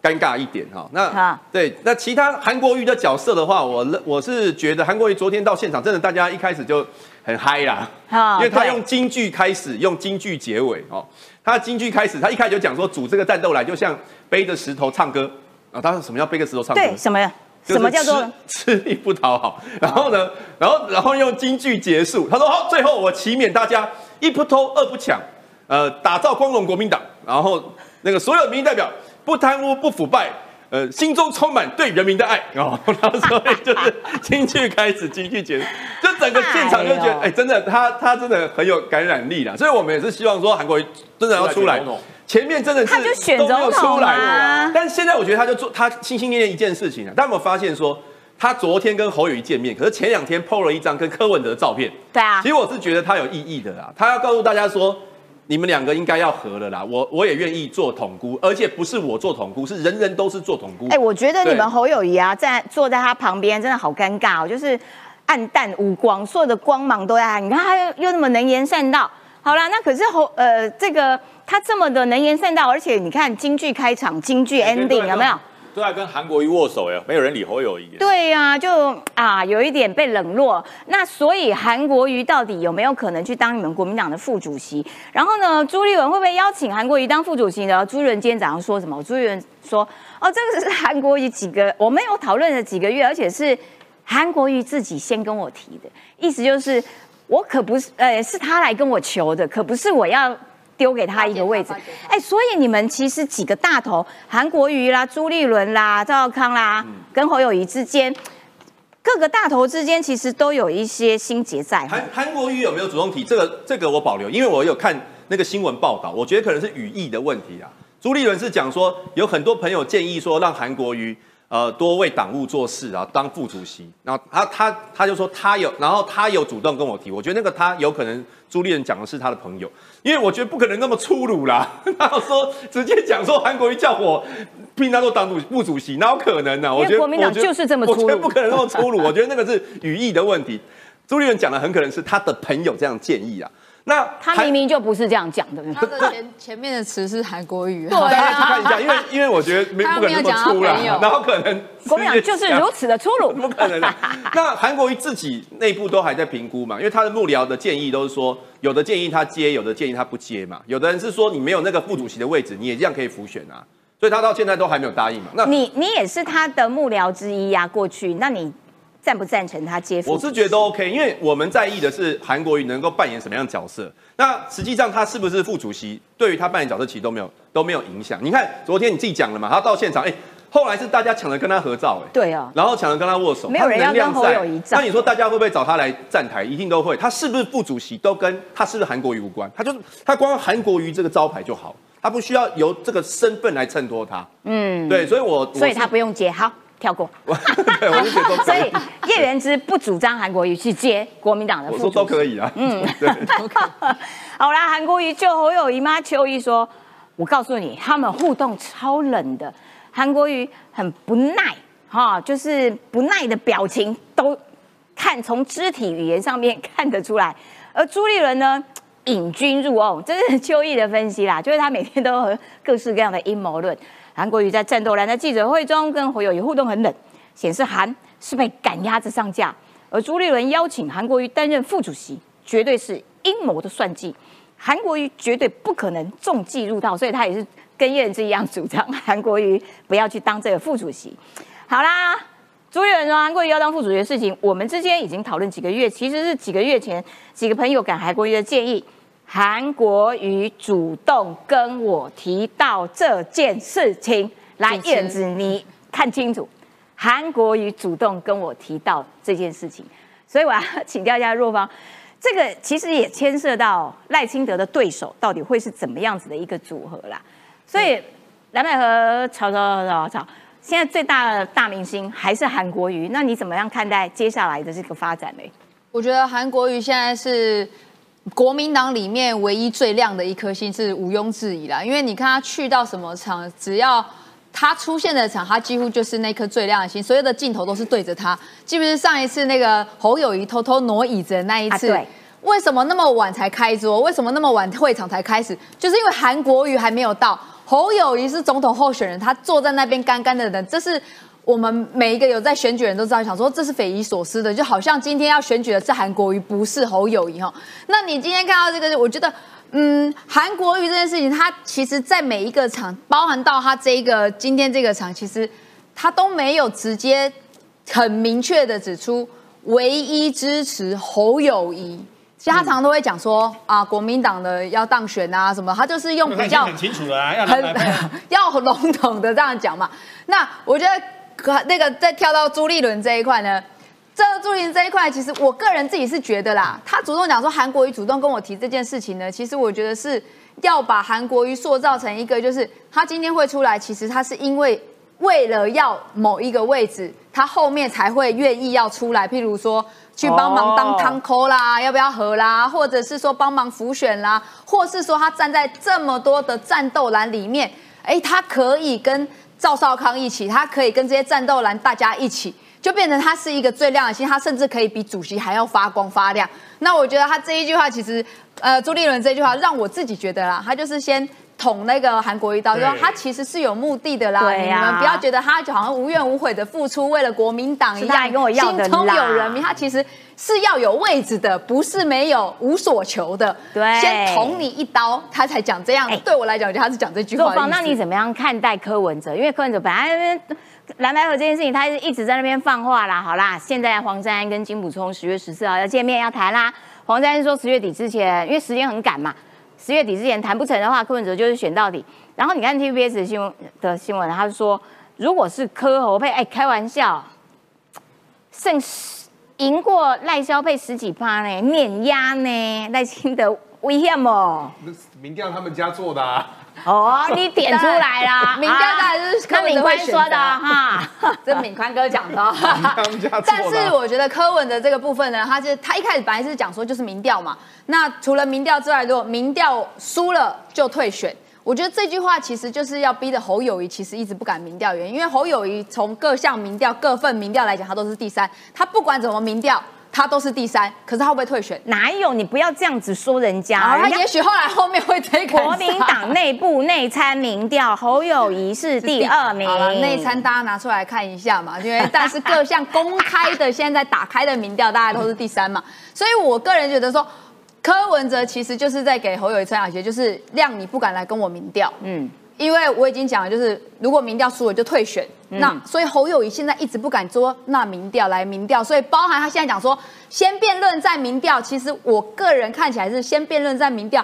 尴尬一点哈。那对那其他韩国瑜的角色的话，我我是觉得韩国瑜昨天到现场，真的大家一开始就很嗨啦，因为他用京剧开始，用京剧结尾哦。他京剧开始，他一开始就讲说组这个战斗来，就像背着石头唱歌。啊，他说什么叫背着石头唱歌？对，什么呀？什么叫做吃力不讨好？然后呢，然后然后用京剧结束。他说好，最后我祈勉大家一不偷二不抢，呃，打造光荣国民党。然后那个所有民意代表不贪污不腐败，呃，心中充满对人民的爱。哦，然后所以就是京剧开始，京剧结束，就整个现场就觉得，哎，真的他他真的很有感染力啦。所以我们也是希望说韩国真的要出来。前面真的是都没有出来，但是现在我觉得他就做他心心念念一件事情啊。大家有没有发现说，他昨天跟侯友谊见面，可是前两天 PO 了一张跟柯文哲的照片。对啊，其实我是觉得他有意义的啦，他要告诉大家说，你们两个应该要和了啦。我我也愿意做统姑，而且不是我做统姑，是人人都是做统姑。哎，我觉得你们侯友谊啊，在坐在他旁边，真的好尴尬哦，就是暗淡无光，所有的光芒都在。你看他又又那么能言善道。好啦，那可是侯呃这个。他这么的能言善道，而且你看京剧开场，京剧 ending 有没有？都在跟韩国瑜握手呀，没有人理侯友谊。对呀，就啊有一点被冷落。那所以韩国瑜到底有没有可能去当你们国民党的副主席？然后呢，朱立文会不会邀请韩国瑜当副主席呢？朱立伦今天早上说什么？朱立伦说：“哦，这个是韩国瑜几个我们有讨论了几个月，而且是韩国瑜自己先跟我提的，意思就是我可不是，呃，是他来跟我求的，可不是我要。”丢给他一个位置，哎，所以你们其实几个大头，韩国瑜啦、朱立伦啦、赵少康啦，跟侯友谊之间，各个大头之间其实都有一些心结在。韩韩国瑜有没有主动提这个？这个我保留，因为我有看那个新闻报道，我觉得可能是语义的问题啊。朱立伦是讲说，有很多朋友建议说，让韩国瑜呃多为党务做事啊，当副主席。然后他他他就说他有，然后他有主动跟我提，我觉得那个他有可能朱立伦讲的是他的朋友，因为我觉得不可能那么粗鲁啦。然后说直接讲说韩国瑜叫我聘他做党主副主席，哪有可能呢、我觉得国民党我觉得就是这么粗鲁我觉得不可能那么粗鲁。我觉得那个是语义的问题。朱立伦讲的很可能是他的朋友这样建议啊。那他明明就不是这样讲的。他的前前面的词是韩国语，对啊。大家去看一下，因为因为我觉得没他不可能讲他朋友，然后可能国民党就是如此的粗鲁，不可能的。那韩国瑜自己内部都还在评估嘛，因为他的幕僚的建议都是说，有的建议他接，有的建议他不接嘛，有的人是说你没有那个副主席的位置，你也这样可以浮选啊，所以他到现在都还没有答应嘛。那你你也是他的幕僚之一呀、过去，那你赞不赞成他接副？我是觉得都 OK，因为我们在意的是韩国瑜能够扮演什么样的角色。那实际上他是不是副主席，对于他扮演角色其实都没有都没有影响。你看昨天你自己讲了嘛，他到现场，哎、后来是大家抢着跟他合照、哎，对啊，然后抢着跟他握手，没有人要跟侯友谊照那你说大家会不会找他来站台？一定都会。他是不是副主席都跟他是不是韩国瑜无关，他就是他光韩国瑜这个招牌就好，他不需要由这个身份来衬托他。嗯，对，所以我所以他不用接，好跳过。对我是觉得都所以以，叶元之不主张韩国瑜去接国民党的我说。都可以啊。嗯 对。好啦，韩国瑜救侯友谊吗？邱毅说：“我告诉你，他们互动超冷的，韩国瑜很不耐，哈，就是不耐的表情都看从肢体语言上面看得出来。而朱立伦呢，引军入瓮，这是邱毅的分析啦，就是他每天都有各式各样的阴谋论。韩国瑜在战斗蓝的记者会中跟侯友谊互动很冷，显示韩是被赶鸭子上架，而朱立伦邀请韩国瑜担任副主席，绝对是阴谋的算计。韩国瑜绝对不可能中计入道，所以他也是跟叶仁之一样主张韩国瑜不要去当这个副主席。好啦，朱立伦说韩国瑜要当副主席的事情，我们之间已经讨论几个月，其实是几个月前几个朋友赶韩国瑜的建议，韩国瑜主动跟我提到这件事情。来，燕子，你看清楚，韩国瑜主动跟我提到这件事情，所以我要请教一下若芳。这个其实也牵涉到赖清德的对手到底会是怎么样子的一个组合啦。所以蓝百合吵吵吵吵吵，现在最大的大明星还是韩国瑜，那你怎么样看待接下来的这个发展呢？我觉得韩国瑜现在是国民党里面唯一最亮的一颗星，是毋庸置疑啦。因为你看他去到什么场，只要他出现的场，他几乎就是那颗最亮的星，所有的镜头都是对着他。记不记得上一次那个侯友谊偷偷挪椅子的那一次？啊对为什么那么晚才开桌？为什么那么晚会场才开始？就是因为韩国瑜还没有到，侯友谊是总统候选人，他坐在那边干干的等，这是我们每一个有在选举人都知道，想说这是匪夷所思的，就好像今天要选举的是韩国瑜，不是侯友谊哈。那你今天看到这个，我觉得。嗯，韩国瑜这件事情，他其实在每一个场，包含到他这一个今天这个场，其实他都没有直接很明确的指出唯一支持侯友谊。其实他常常都会讲说啊，国民党的要当选啊什么，他就是用比较 很清楚的啊，要笼统的这样讲嘛。那我觉得可那个再跳到朱立伦这一块呢，这个朱立伦这一块，其实我个人自己是觉得啦，他主动讲说韩国瑜主动跟我提这件事情呢，其实我觉得是要把韩国瑜塑造成一个，就是他今天会出来，其实他是因为为了要某一个位置，他后面才会愿意要出来，譬如说。去帮忙当哦汤抠啦，要不要和啦，或者是说帮忙浮选啦，或是说他站在这么多的战斗栏里面，哎，他可以跟赵少康一起，他可以跟这些战斗栏大家一起，就变成他是一个最亮的星，他甚至可以比主席还要发光发亮。那我觉得他这一句话，其实呃，朱立伦这句话让我自己觉得啦，他就是先。捅那个韩国一刀，就说他其实是有目的的啦，对呀你们不要觉得他就好像无怨无悔的付出，为了国民党一样，跟我要的心中啦有人民，他其实是要有位置的，不是没有无所求的。对先捅你一刀，他才讲这样。哎对我来讲，我觉得他是讲这句话若芳，的意思。那你怎么样看待柯文哲？因为柯文哲本来那边蓝白河这件事情，他是一直在那边放话啦。好啦，现在黄珊珊跟金补充十月十四号要见面要谈啦。黄珊珊说十月底之前，因为时间很赶嘛，十月底之前谈不成的话，柯文哲就是选到底。然后你看 TVBS 的新闻的新闻，他说如果是柯侯佩，哎，开玩笑，胜赢过赖萧佩十几趴呢，碾压呢，赖清德危险哦。民调他们家做的啊。哦，你点出来啦，民调当然是柯敏宽说的哈，这敏宽哥讲的。但是我觉得柯文的这个部分呢，他是他一开始本来是讲说就是民调嘛，那除了民调之外，如果民调输了就退选。我觉得这句话其实就是要逼的侯友谊，其实一直不敢民调原因，因为侯友谊从各项民调、各份民调来讲，他都是第三，他不管怎么民调。他都是第三，可是他会不会退选？哪有？你不要这样子说人家。他也许后来后面会推国民党内部内参民调，侯友谊是 第二名。好了，内参大家拿出来看一下嘛，因为但是各项公开的现在打开的民调，大家都是第三嘛。所以我个人觉得说，柯文哲其实就是在给侯友谊陈雅杰，就是让你不敢来跟我民调。嗯。因为我已经讲了，就是如果民调输了就退选，那所以侯友谊现在一直不敢说那民调来民调，所以包含他现在讲说先辩论再民调，其实我个人看起来是先辩论再民调。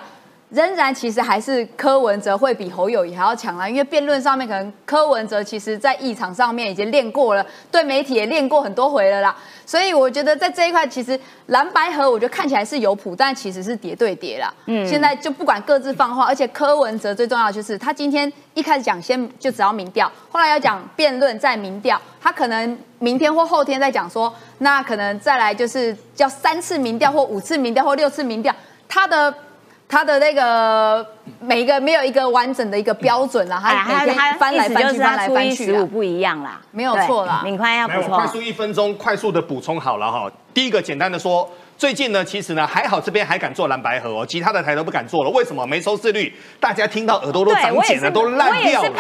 仍然其实还是柯文哲会比侯友谊还要强啦，因为辩论上面可能柯文哲其实在议场上面已经练过了，对媒体也练过很多回了啦，所以我觉得在这一块其实蓝白河我觉得看起来是有谱，但其实是叠对叠啦。嗯，现在就不管各自放话，而且柯文哲最重要就是他今天一开始讲先就只要民调，后来要讲辩论再民调，他可能明天或后天再讲说，那可能再来就是叫三次民调或五次民调或六次民调，他的。他的那个每一个没有一个完整的一个标准啦，他每天翻来翻去翻来翻去十五不一样啦，没有错啦。敏宽要补充，快速一分钟，快速的补充好了哈。第一个简单的说，最近呢，其实呢还好这边还敢做蓝白河哦，其他的台都不敢做了。为什么？没收视率，大家听到耳朵都长茧了，都烂掉了。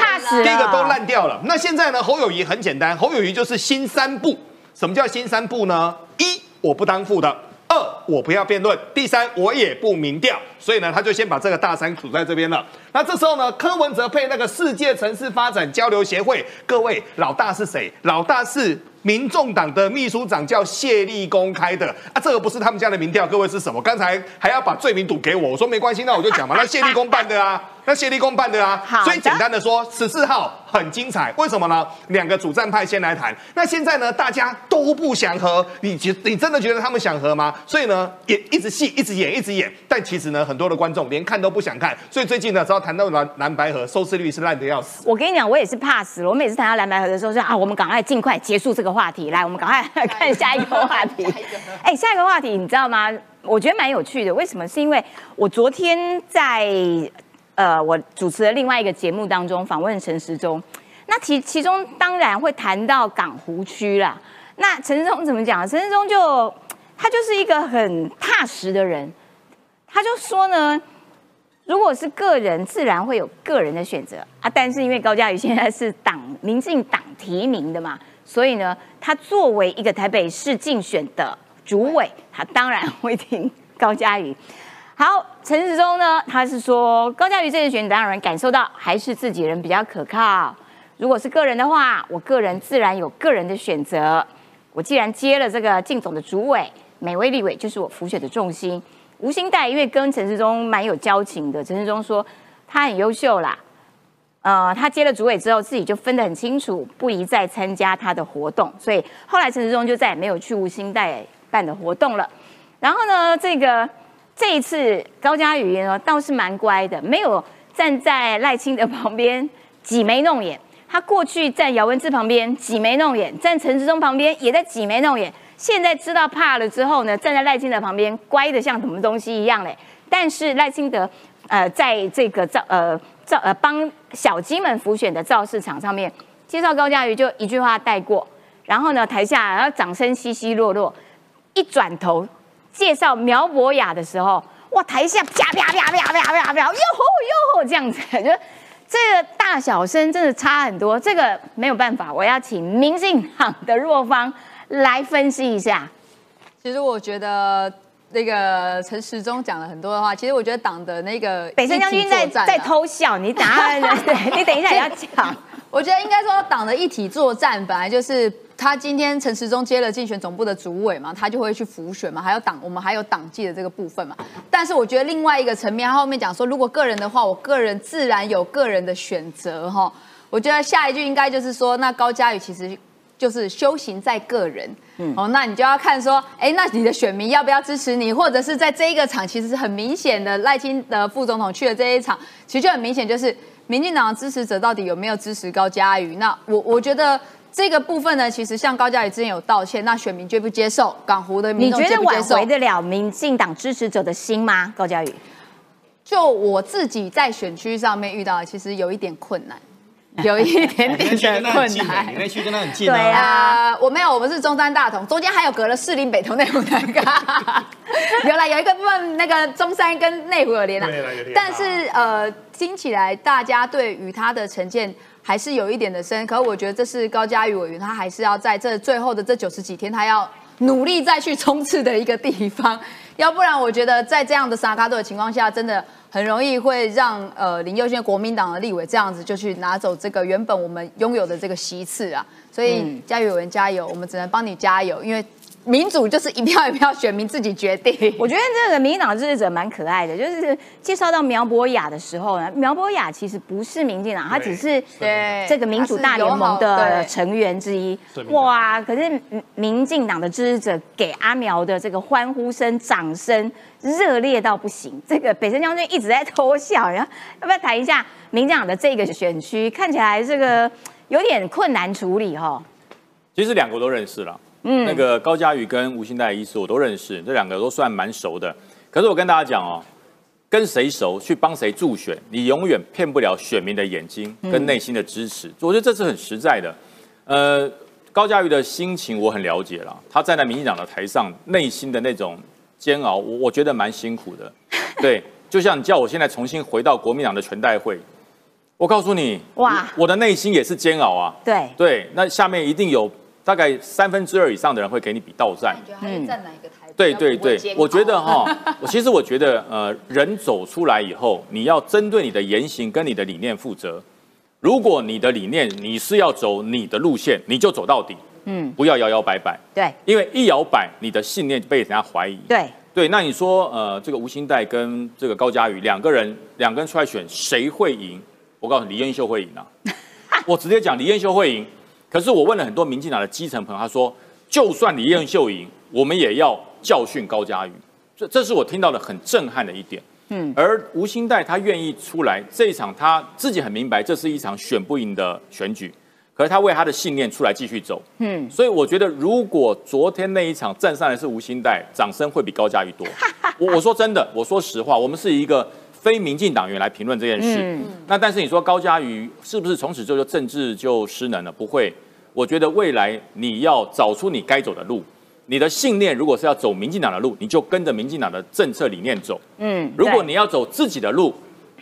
第一个都烂掉了。那现在呢，侯友谊很简单，侯友谊就是新三步。什么叫新三步呢？一，我不当副的。二，我不要辩论；第三，我也不民调。所以呢，他就先把这个大山堵在这边了。那这时候呢，柯文哲配那个世界城市发展交流协会，各位老大是谁？老大是民众党的秘书长，叫谢立功开的啊。这个不是他们家的民调，各位是什么？刚才还要把罪名赌给我，我说没关系，那我就讲嘛，那谢立功办的啊。那谢立功办的啊，所以简单的说，十四号很精彩，为什么呢？两个主战派先来谈。那现在呢，大家都不想和，你觉你真的觉得他们想和吗？所以呢，也一直戏，一直演，一直演。但其实呢，很多的观众连看都不想看。所以最近呢，只要谈到蓝蓝白河，收视率是烂的要死。我跟你讲，我也是怕死了。我每次谈到蓝白河的时候，说啊，我们赶快尽快结束这个话题。来，我们赶快 看下一个话题。哎，下一个话题你知道吗？我觉得蛮有趣的。为什么？是因为我昨天在。呃，我主持的另外一个节目当中访问陈时中，那其其中当然会谈到港湖区啦。那陈时中怎么讲？陈时中就他就是一个很踏实的人，他就说呢，如果是个人，自然会有个人的选择啊。但是因为高嘉瑜现在是党民进党提名的嘛，所以呢，他作为一个台北市竞选的主委，他当然会听高嘉瑜。好，陈时中呢？他是说高嘉瑜这次选，当然感受到还是自己人比较可靠。如果是个人的话，我个人自然有个人的选择。我既然接了这个靳总的主委，每位立委就是我浮选的重心。吴兴代因为跟陈时中蛮有交情的，陈时中说他很优秀啦。呃，他接了主委之后，自己就分得很清楚，不宜再参加他的活动。所以后来陈时中就再也没有去吴兴代办的活动了。然后呢，这个。这一次高嘉瑜呢倒是蛮乖的，没有站在赖清德旁边挤眉弄眼。他过去在姚文智旁边挤眉弄眼，站陈时中旁边也在挤眉弄眼。现在知道怕了之后呢，站在赖清德旁边乖的像什么东西一样嘞。但是赖清德呃在这个造呃造呃帮小鸡们浮选的造势场上面介绍高嘉瑜就一句话带过，然后呢台下然后掌声稀稀落落，一转头。介绍苗博雅的时候，哇，台下啪啪啪啪啪啪啪，哟吼哟吼这样子，就这个大小声真的差很多。这个没有办法，我要请民进党的若芳来分析一下。其实我觉得那个陈时中讲了很多的话，其实我觉得党的那个北山将军在在偷笑，你答案 对，你等一下也要讲。我觉得应该说党的一体作战本来就是。他今天陈时中接了竞选总部的主委嘛，他就会去辅选嘛，还有党，我们还有党纪的这个部分嘛。但是我觉得另外一个层面，他后面讲说，如果个人的话，我个人自然有个人的选择哈。我觉得下一句应该就是说，那高嘉宇其实就是修行在个人。嗯哦，那你就要看说，哎，那你的选民要不要支持你，或者是在这一个场，其实是很明显的，赖清德副总统去了这一场，其实就很明显，就是民进党的支持者到底有没有支持高嘉瑜？那我我觉得这个部分呢，其实像高嘉瑜之前有道歉，那选民接不接受？港湖的民众你觉得接不接受？挽回得了民进党支持者的心吗？高嘉瑜，就我自己在选区上面遇到的，其实有一点困难，有一点点的困难。那区跟他很近对啊，我没有，我们是中山大同，中间还有隔了士林北投内湖南港。原来，有一个部分那个中山跟内湖有连啊但是呃，听起来大家对于他的成见还是有一点的深。可我觉得这是高嘉瑜委员，他还是要在这最后的这九十几天，他要努力再去冲刺的一个地方。要不然，我觉得在这样的沙卡多的情况下，真的很容易会让呃林佑宪国民党的立委这样子就去拿走这个原本我们拥有的这个席次啊。所以嗯嘉瑜委员加油，我们只能帮你加油，因为民主就是一票一票选民自己决定。我觉得这个民进党支持者蛮可爱的，就是介绍到苗博雅的时候呢，苗博雅其实不是民进党，他只是对这个民主大联盟的成员之一哇！可是民民进党的支持者给阿苗的这个欢呼声、掌声热烈到不行。这个北森将军一直在偷笑，然后 要不要谈一下民进党的这个选区？看起来这个有点困难处理哈、其实两个都认识了，嗯，那个高嘉瑜跟吴欣岱医师我都认识，这两个都算蛮熟的。可是我跟大家讲哦，跟谁熟去帮谁助选，你永远骗不了选民的眼睛跟内心的支持。我觉得这是很实在的。呃，高嘉瑜的心情我很了解了，他站在民进党的台上，内心的那种煎熬，我我觉得蛮辛苦的。对，就像你叫我现在重新回到国民党的全代会，我告诉你，哇我的内心也是煎熬啊。对，对，那下面一定有大概三分之二以上的人会给你比倒站。觉得还是站哪一个台？对对对，我觉得哈，我其实我觉得呃，人走出来以后，你要针对你的言行跟你的理念负责。如果你的理念你是要走你的路线，你就走到底，嗯，不要摇摇摆摆，对因为一摇摆，你的信念被人家怀疑。对，对，那你说呃，这个吴兴代跟这个高嘉瑜两个人，两个人出来选，谁会赢？我告诉你，李彦秀会赢啊！我直接讲李彦秀会赢。可是我问了很多民进党的基层朋友，他说，就算李彦秀赢，我们也要教训高嘉瑜。这这是我听到的很震撼的一点。嗯，而吴兴代他愿意出来这一场，他自己很明白，这是一场选不赢的选举，可是他为他的信念出来继续走。嗯，所以我觉得，如果昨天那一场站上来是吴兴代，掌声会比高嘉瑜多。我我说真的，我说实话，我们是一个非民进党员来评论这件事。嗯那但是你说高嘉瑜是不是从此之后就政治就失能了？不会，我觉得未来你要找出你该走的路。你的信念如果是要走民进党的路，你就跟着民进党的政策理念走。嗯，如果你要走自己的路，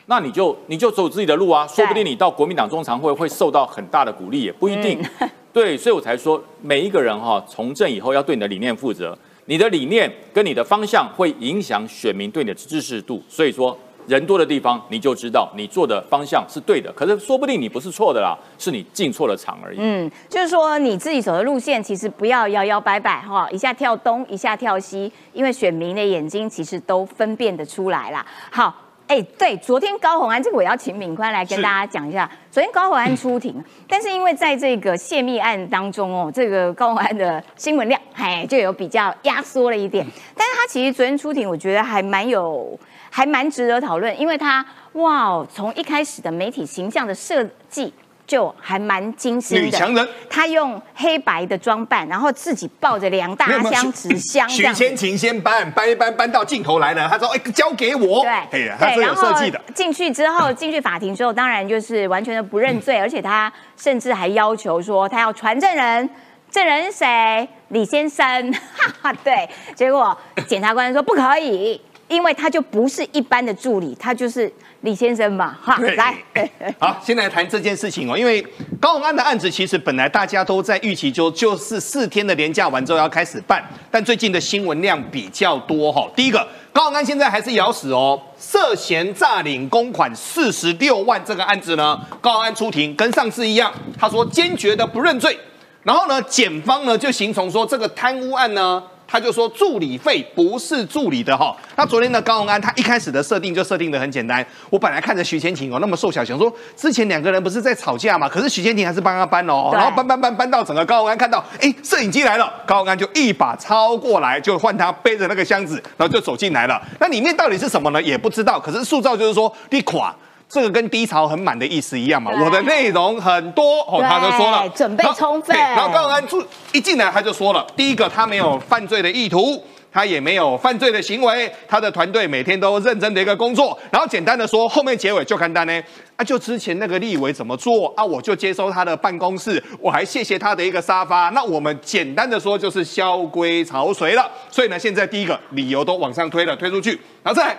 那你就你就走自己的路啊，说不定你到国民党中常会会受到很大的鼓励，也不一定。对，所以我才说每一个人哈、从政以后要对你的理念负责，你的理念跟你的方向会影响选民对你的支持度。所以说，人多的地方你就知道你做的方向是对的，可是说不定你不是错的啦，是你进错了场而已。嗯，就是说你自己走的路线，其实不要摇摇摆摆哈，一下跳东，一下跳西，因为选民的眼睛其实都分辨得出来啦。好。哎，对，昨天高虹安这个我要请敏宽来跟大家讲一下。昨天高虹安出庭，但是因为在这个泄密案当中哦，这个高虹安的新闻量，哎，就有比较压缩了一点。但是他其实昨天出庭，我觉得还蛮有，还蛮值得讨论，因为他哇哦，从一开始的媒体形象的设计就还蛮精心的。女强人她用黑白的装扮，然后自己抱着两大箱纸箱这许样子。千晴先搬搬一搬搬到镜头来了，他说：“哎，交给我。”对，哎呀，他是有设计的。进去之后，进去法庭之后，当然就是完全的不认罪，而且他甚至还要求说他要传证人，证人是谁？李先生。哈哈，对。结果检察官说不可以，因为他就不是一般的助理，他就是李先生嘛。哈，来。好，先来谈这件事情哦，因为高虹安的案子其实本来大家都在预期就就是四天的连假完之后要开始办，但最近的新闻量比较多哈、第一个，高虹安现在还是咬死哦，涉嫌诈领公款四十六万这个案子呢，高虹安出庭跟上次一样，他说坚决的不认罪，然后呢，检方呢就形容说这个贪污案呢。他就说助理费不是助理的哈。那昨天的高鸿安他一开始的设定就设定的很简单，我本来看着徐千晴哦那么瘦小，想说之前两个人不是在吵架嘛，可是徐千晴还是帮他搬哦，然后搬搬搬搬到整个高鸿安看到，哎，摄影机来了，高鸿安就一把抄过来，就换他背着那个箱子，然后就走进来了。那里面到底是什么呢？也不知道，可是塑造就是说你垮。这个跟低潮很满的意思一样嘛，我的内容很多哦，他就说了，准备充分然后对然后高安出一进来他就说了，第一个他没有犯罪的意图。他也没有犯罪的行为，他的团队每天都认真的一个工作。然后简单的说，后面结尾就看单呢，啊，就之前那个立委怎么做啊，我就接收他的办公室，我还谢谢他的一个沙发。那我们简单的说就是萧规曹随了。所以呢，现在第一个理由都往上推了，推出去，然后再来。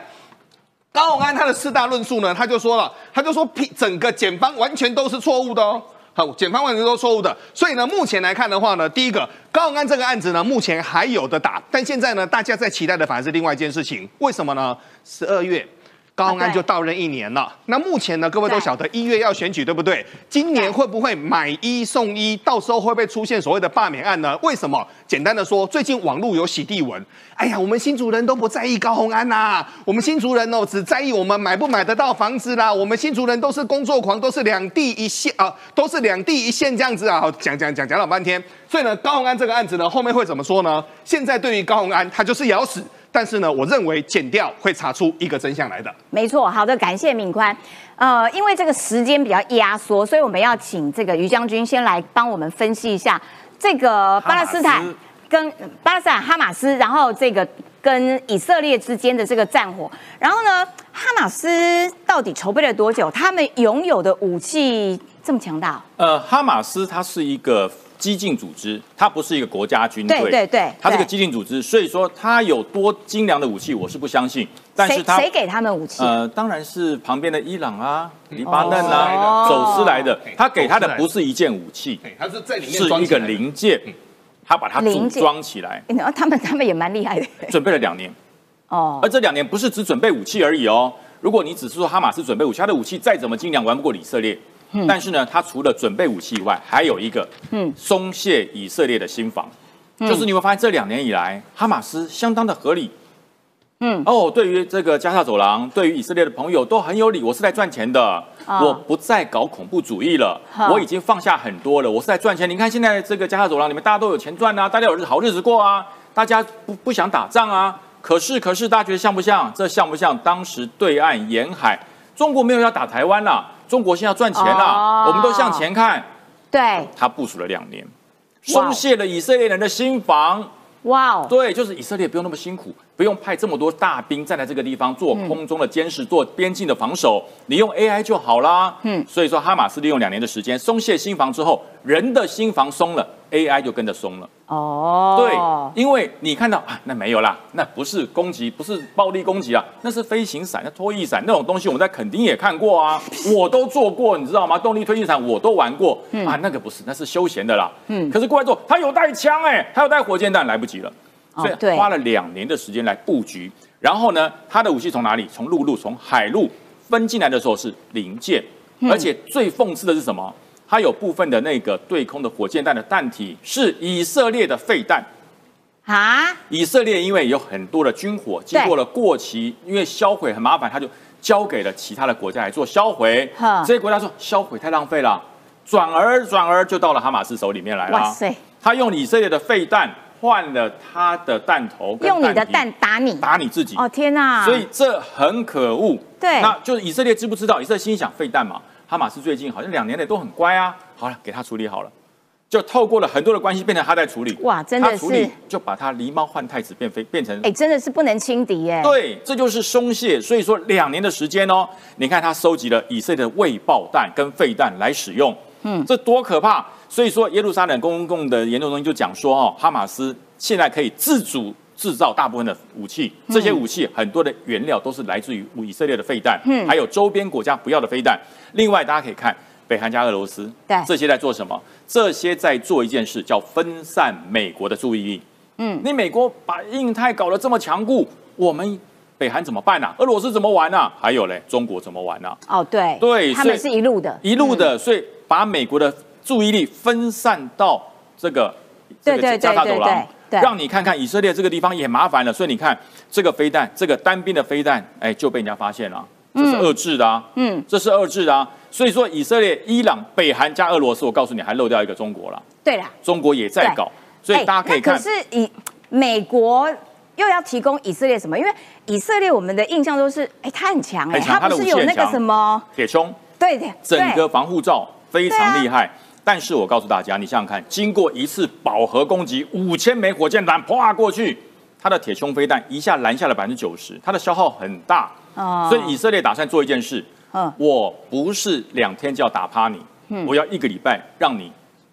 高永安他的四大论述呢，他就说了，他就说整个检方完全都是错误的哦。好，检方完全都是错误的，所以呢，目前来看的话呢，第一个高永安这个案子呢，目前还有的打，但现在呢，大家在期待的反而是另外一件事情，为什么呢？十二月。高鸿安就到任一年了。那目前呢，各位都晓得一月要选举，对不对？今年会不会买一送一？到时候会不会出现所谓的罢免案呢？为什么？简单的说，最近网络有洗地文。哎呀，我们新竹人都不在意高红安呐、我们新竹人哦，只在意我们买不买得到房子啦。我们新竹人都是工作狂，都是两地一线啊，都是两地一线这样子啊。好，讲讲讲讲老半天。所以呢，高红安这个案子呢，后面会怎么说呢？现在对于高红安，他就是咬死。但是呢，我认为剪掉会查出一个真相来的。没错，好的，感谢敏宽。呃，因为这个时间比较压缩，所以我们要请这个于将军先来帮我们分析一下这个巴勒斯坦跟巴勒斯坦哈马斯，然后这个跟以色列之间的这个战火。然后呢，哈马斯到底筹备了多久？他们拥有的武器这么强大？呃，哈马斯它是一个激进组织，它不是一个国家军队，对对对它是个对。激进组织，所以说它有多精良的武器，我是不相信。但是它谁谁给他们武器？呃，当然是旁边的伊朗啊、黎巴嫩哦。啊走私来的，他给他的的不是一件武器，他是在里面是一个零件，他把它组装起来，然后他们他们也蛮厉害的。准备了两年。哦。而这两年不是只准备武器而已哦。如果你只是说哈马斯准备武器，他的武器再怎么精良，玩不过以色列。但是呢，他除了准备武器以外，还有一个嗯松懈以色列的心防，嗯就是你会发现这两年以来，哈马斯相当的合理。嗯哦，对于这个加沙走廊，对于以色列的朋友都很有理。我是来赚钱的，哦我不再搞恐怖主义了，我已经放下很多了。我是来赚钱。你看现在这个加沙走廊里面，大家都有钱赚啊，大家有日好日子过啊，大家不不想打仗啊。可是可是，大家觉得像不像？这像不像当时对岸沿海，中国没有要打台湾啦，中国现在要赚钱啦，哦我们都向前看。对，他部署了两年，松懈了以色列人的心防。哇哦，对，就是以色列不用那么辛苦，不用派这么多大兵站在这个地方做空中的监视、做边境的防守，你用 AI 就好啦。嗯嗯，所以说哈马斯利用两年的时间松懈心防之后，人的心防松了，AI 就跟着松了。哦，对，因为你看到啊，那没有啦，那不是攻击，不是暴力攻击啊，那是飞行伞、那拖翼伞那种东西，我们在垦丁也看过啊，我都做过，你知道吗？动力推进伞我都玩过、啊，那个不是，那是休闲的啦。嗯嗯，可是国外做，他有带枪哎、他有带火箭弹，来不及了，所以花了两年的时间来布局。然后呢，他的武器从哪里？从陆路、从海路分进来的时候是零件，嗯而且最讽刺的是什么？它有部分的那个对空的火箭弹的弹体是以色列的废弹。啊，以色列因为有很多的军火经过了过期，因为销毁很麻烦，他就交给了其他的国家来做销毁哈。这些国家说销毁太浪费了，转而转而就到了哈马斯手里面来了。哇塞，他用以色列的废弹换了他的弹头，跟用你的皮蛋打你，打你自己。哦天哪！所以这很可恶。对那就是以色列知不知道？以色列心想废弹嘛，哈马斯最近好像两年内都很乖啊。好了，给他处理好了，就透过了很多的关系，变成他在处理。哇真的他处理是就把他狸猫换太子变飞，变成哎，真的是不能轻敌耶。对，这就是松懈。所以说两年的时间哦，你看他收集了以色列的未爆弹跟废弹来使用，嗯，这多可怕！所以说耶路撒冷公共的研究中心就讲说哦，哈马斯现在可以自主制造大部分的武器，这些武器很多的原料都是来自于以色列的废弹，嗯。还有周边国家不要的飞弹。另外，大家可以看北韩加俄罗斯，对。这些在做什么？这些在做一件事，叫分散美国的注意力。嗯。你美国把印太搞得这么强固，我们北韩怎么办呢、俄罗斯怎么玩呢、还有嘞，中国怎么玩呢、哦对，对他们是一路的，一路的，所以把美国的注意力分散到这个这个加沙走廊让你看看以色列这个地方也麻烦了。所以你看这个飞弹，这个单兵的飞弹，哎，就被人家发现了，这是遏制的啊，嗯，这是遏制的啊。所以说以色列、伊朗、北韩加俄罗斯，我告诉你，还漏掉一个中国了，对啦，中国也在搞，所以大家可以看可。是以美国又要提供以色列什么？因为以色列我们的印象都是，哎，他很强哎，他不是有那个什么？铁穹，对对，整个防护罩非常厉害。但是我告诉大家，你想想看，经过一次饱和攻击，五千枚火箭弹啪过去，它的铁穹飞弹一下拦下了百分之九十，它的消耗很大。哦所以以色列打算做一件事，嗯我不是两天就要打趴你，嗯我要一个礼拜让你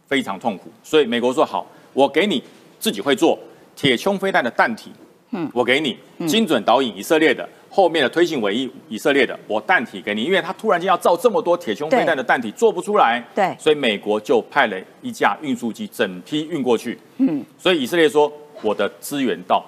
非常痛苦。所以美国说好，我给你自己会做铁穹飞弹的弹体，嗯我给你精准导引以色列的，后面的推进尾翼以色列的，我弹体给你，因为他突然间要造这么多铁胸飞弹的弹体做不出来，对所以美国就派了一架运输机整批运过去，嗯，所以以色列说我的资源到，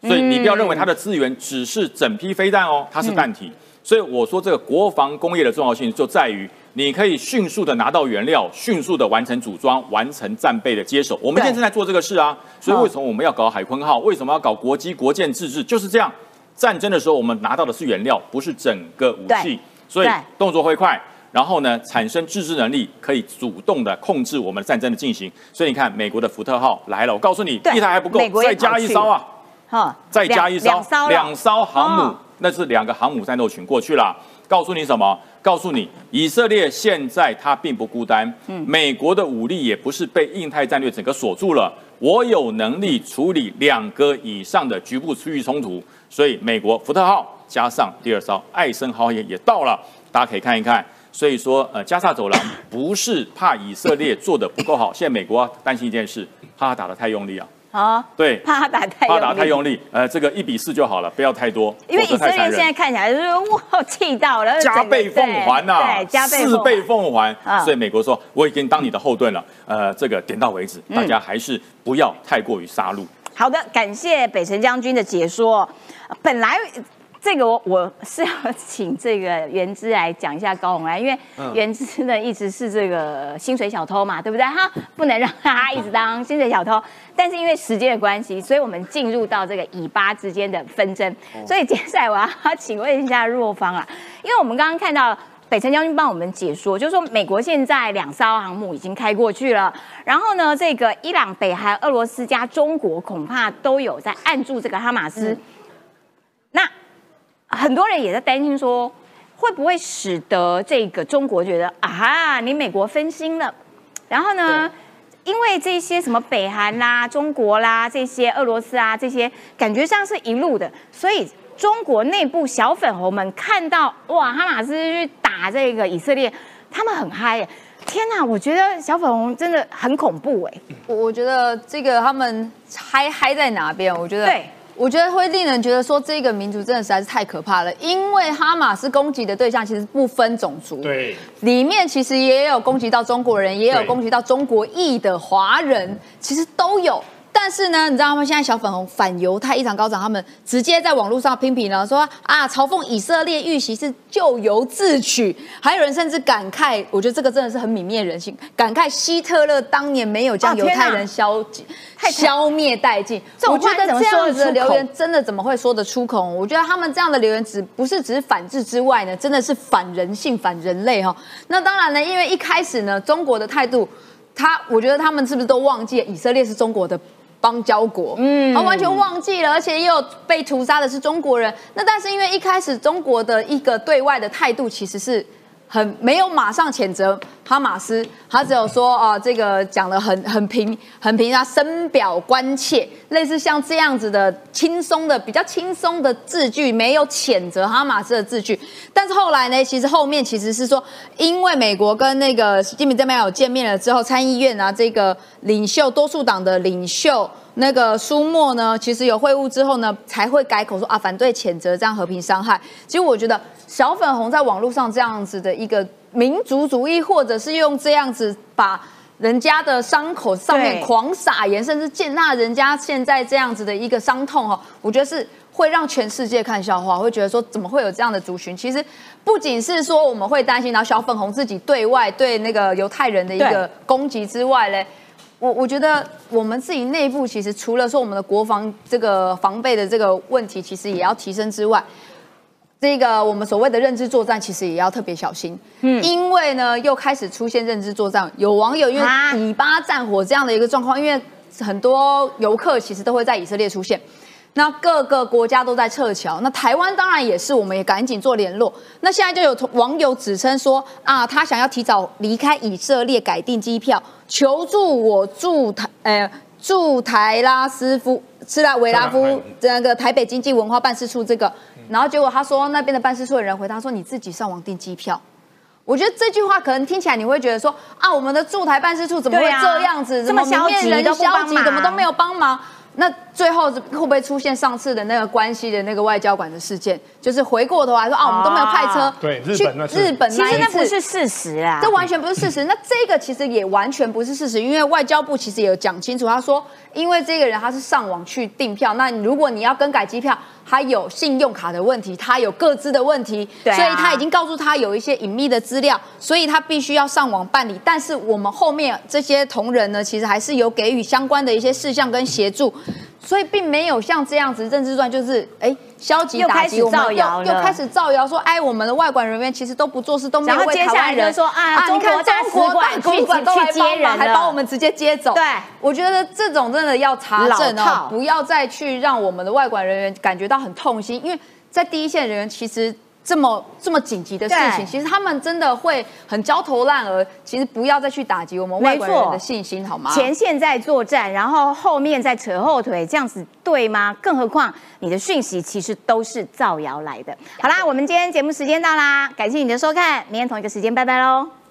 所以你不要认为它的资源只是整批飞弹哦，它是弹体。所以我说这个国防工业的重要性就在于你可以迅速的拿到原料，迅速的完成组装，完成战备的接手。我们现在正在做这个事啊，所以为什么我们要搞海鲲号？为什么要搞国机国舰自制？就是这样。战争的时候，我们拿到的是原料，不是整个武器，所以对动作会快。然后呢，产生自制能力，可以主动的控制我们战争的进行。所以你看，美国的福特号来了，我告诉你，一台还不够再加一艘啊！哈，再加一艘两艘两艘航母，哦那是两个航母战斗群过去了。告诉你什么？告诉你，以色列现在它并不孤单，嗯美国的武力也不是被印太战略整个锁住了。我有能力处理两个以上的局部区域冲突，所以美国福特号加上第二艘爱森豪也也到了，大家可以看一看。所以说，呃，加萨走廊不是怕以色列做的不够好，现在美国担心一件事，怕他打得太用力啊。啊，对，怕他打太怕用力。打太用力，呃，这个一比四就好了，不要太多，因为以色列现在。看起来就是哇气到了，加倍奉还呐、对，加倍四倍奉还，啊。所以美国说我已经当你的后盾了，呃，这个点到为止，嗯。大家还是不要太过于杀戮。好的，感谢北辰将军的解说。呃本来这个我我是要请这个原之来讲一下高红安，因为嗯原之呢一直是这个薪水小偷嘛，对不对？哈，不能让他一直当薪水小偷。但是因为时间的关系，所以我们进入到这个以巴之间的纷争。所以接下来我要请问一下若芳啊，因为我们刚刚看到。北辰将军帮我们解说，就是说美国现在两艘航母已经开过去了，然后呢，这个伊朗、北韩、俄罗斯加中国恐怕都有在按住这个哈马斯。那很多人也在担心说，会不会使得这个中国觉得啊，你美国分心了？然后呢，因为这些什么北韩啦、中国啦、这些俄罗斯啊，这些感觉上是一路的，所以中国内部小粉红们看到哇，哈马斯去打这个以色列，他们很嗨耶！天哪，我觉得小粉红真的很恐怖哎。我我觉得这个他们嗨嗨在哪边？我觉得对。我觉得会令人觉得说这个民族真的实在是太可怕了，因为哈马斯攻击的对象其实不分种族，对，里面其实也有攻击到中国人，也有攻击到中国裔的华人，其实都有。但是呢，你知道他们现在小粉红反犹太异常高涨，他们直接在网络上批评了，说啊，嘲讽以色列遇袭是咎由自取，还有人甚至感慨，我觉得这个真的是很泯灭人性，感慨希特勒当年没有将犹太人消、太消灭殆尽。我觉得这样子的留言真的怎么会说得出口？我觉得他们这样的留言只不是只是反制之外呢，真的是反人性、反人类哈。那当然呢，因为一开始呢，中国的态度，他我觉得他们是不是都忘记了以色列是中国的？邦交国，嗯，他完全忘记了，而且也有被屠杀的是中国人。那但是因为一开始中国的一个对外的态度其实是很没有马上谴责哈马斯，他只有说啊、这个讲的很很平很平，他深表关切，类似像这样子的轻松的比较轻松的字句，没有谴责哈马斯的字句。但是后来呢，其实后面其实是说，因为美国跟那个习近平这边有见面了之后，参议院啊这个领袖多数党的领袖。那个苏莫呢，其实有会晤之后呢，才会改口说啊，反对谴责这样和平伤害。其实我觉得小粉红在网络上这样子的一个民族主义，或者是用这样子把人家的伤口上面狂撒盐，甚至践踏人家现在这样子的一个伤痛哈，我觉得是会让全世界看笑话，会觉得说怎么会有这样的族群？其实不仅是说我们会担心，然后小粉红自己对外对那个犹太人的一个攻击之外嘞。我我觉得我们自己内部其实除了说我们的国防这个防备的这个问题，其实也要提升之外，这个我们所谓的认知作战，其实也要特别小心。嗯，因为呢又开始出现认知作战，有网友因为啊以巴战火这样的一个状况，因为很多游客其实都会在以色列出现。那各个国家都在撤侨，那台湾当然也是，我们也赶紧做联络。那现在就有网友指称说啊，他想要提早离开以色列，改订机票，求助我驻台呃驻台拉斯夫斯拉维拉夫这个台北经济文化办事处这个，然后结果他说那边的办事处的人回答说你自己上网订机票。我觉得这句话可能听起来你会觉得说啊，我们的驻台办事处怎么会这样子，这么消极人消极，怎么都没有帮忙？那最后会不会出现上次的那个关系的那个外交馆的事件？就是回过头来说啊，我们都没有派车对日去本那日本其实那一次那不是事实啊，这完全不是事实。那这个其实也完全不是事实，因为外交部其实也有讲清楚，他说，因为这个人他是上网去订票，那如果你要更改机票，他有信用卡的问题，他有各自的问题，所以他已经告诉他有一些隐秘的资料，所以他必须要上网办理。但是我们后面这些同仁呢，其实还是有给予相关的一些事项跟协助。所以并没有像这样子认知战，就是哎消极打击我们，造谣又又开始造谣说，哎，我们的外管人员其实都不做事，都没有为然后接下来台湾人就说啊你看中国大中国使馆都来帮忙，还人了把我们直接接走。对我觉得这种真的要查证哦，不要再去让我们的外管人员感觉到很痛心，因为在第一线人员其实。这么这么紧急的事情，其实他们真的会很焦头烂额。其实不要再去打击我们外国人的信心，好吗？前线在作战，然后后面在扯后腿，这样子对吗？更何况你的讯息其实都是造谣来的。好啦，我们今天节目时间到啦，感谢你的收看，明天同一个时间，拜拜喽。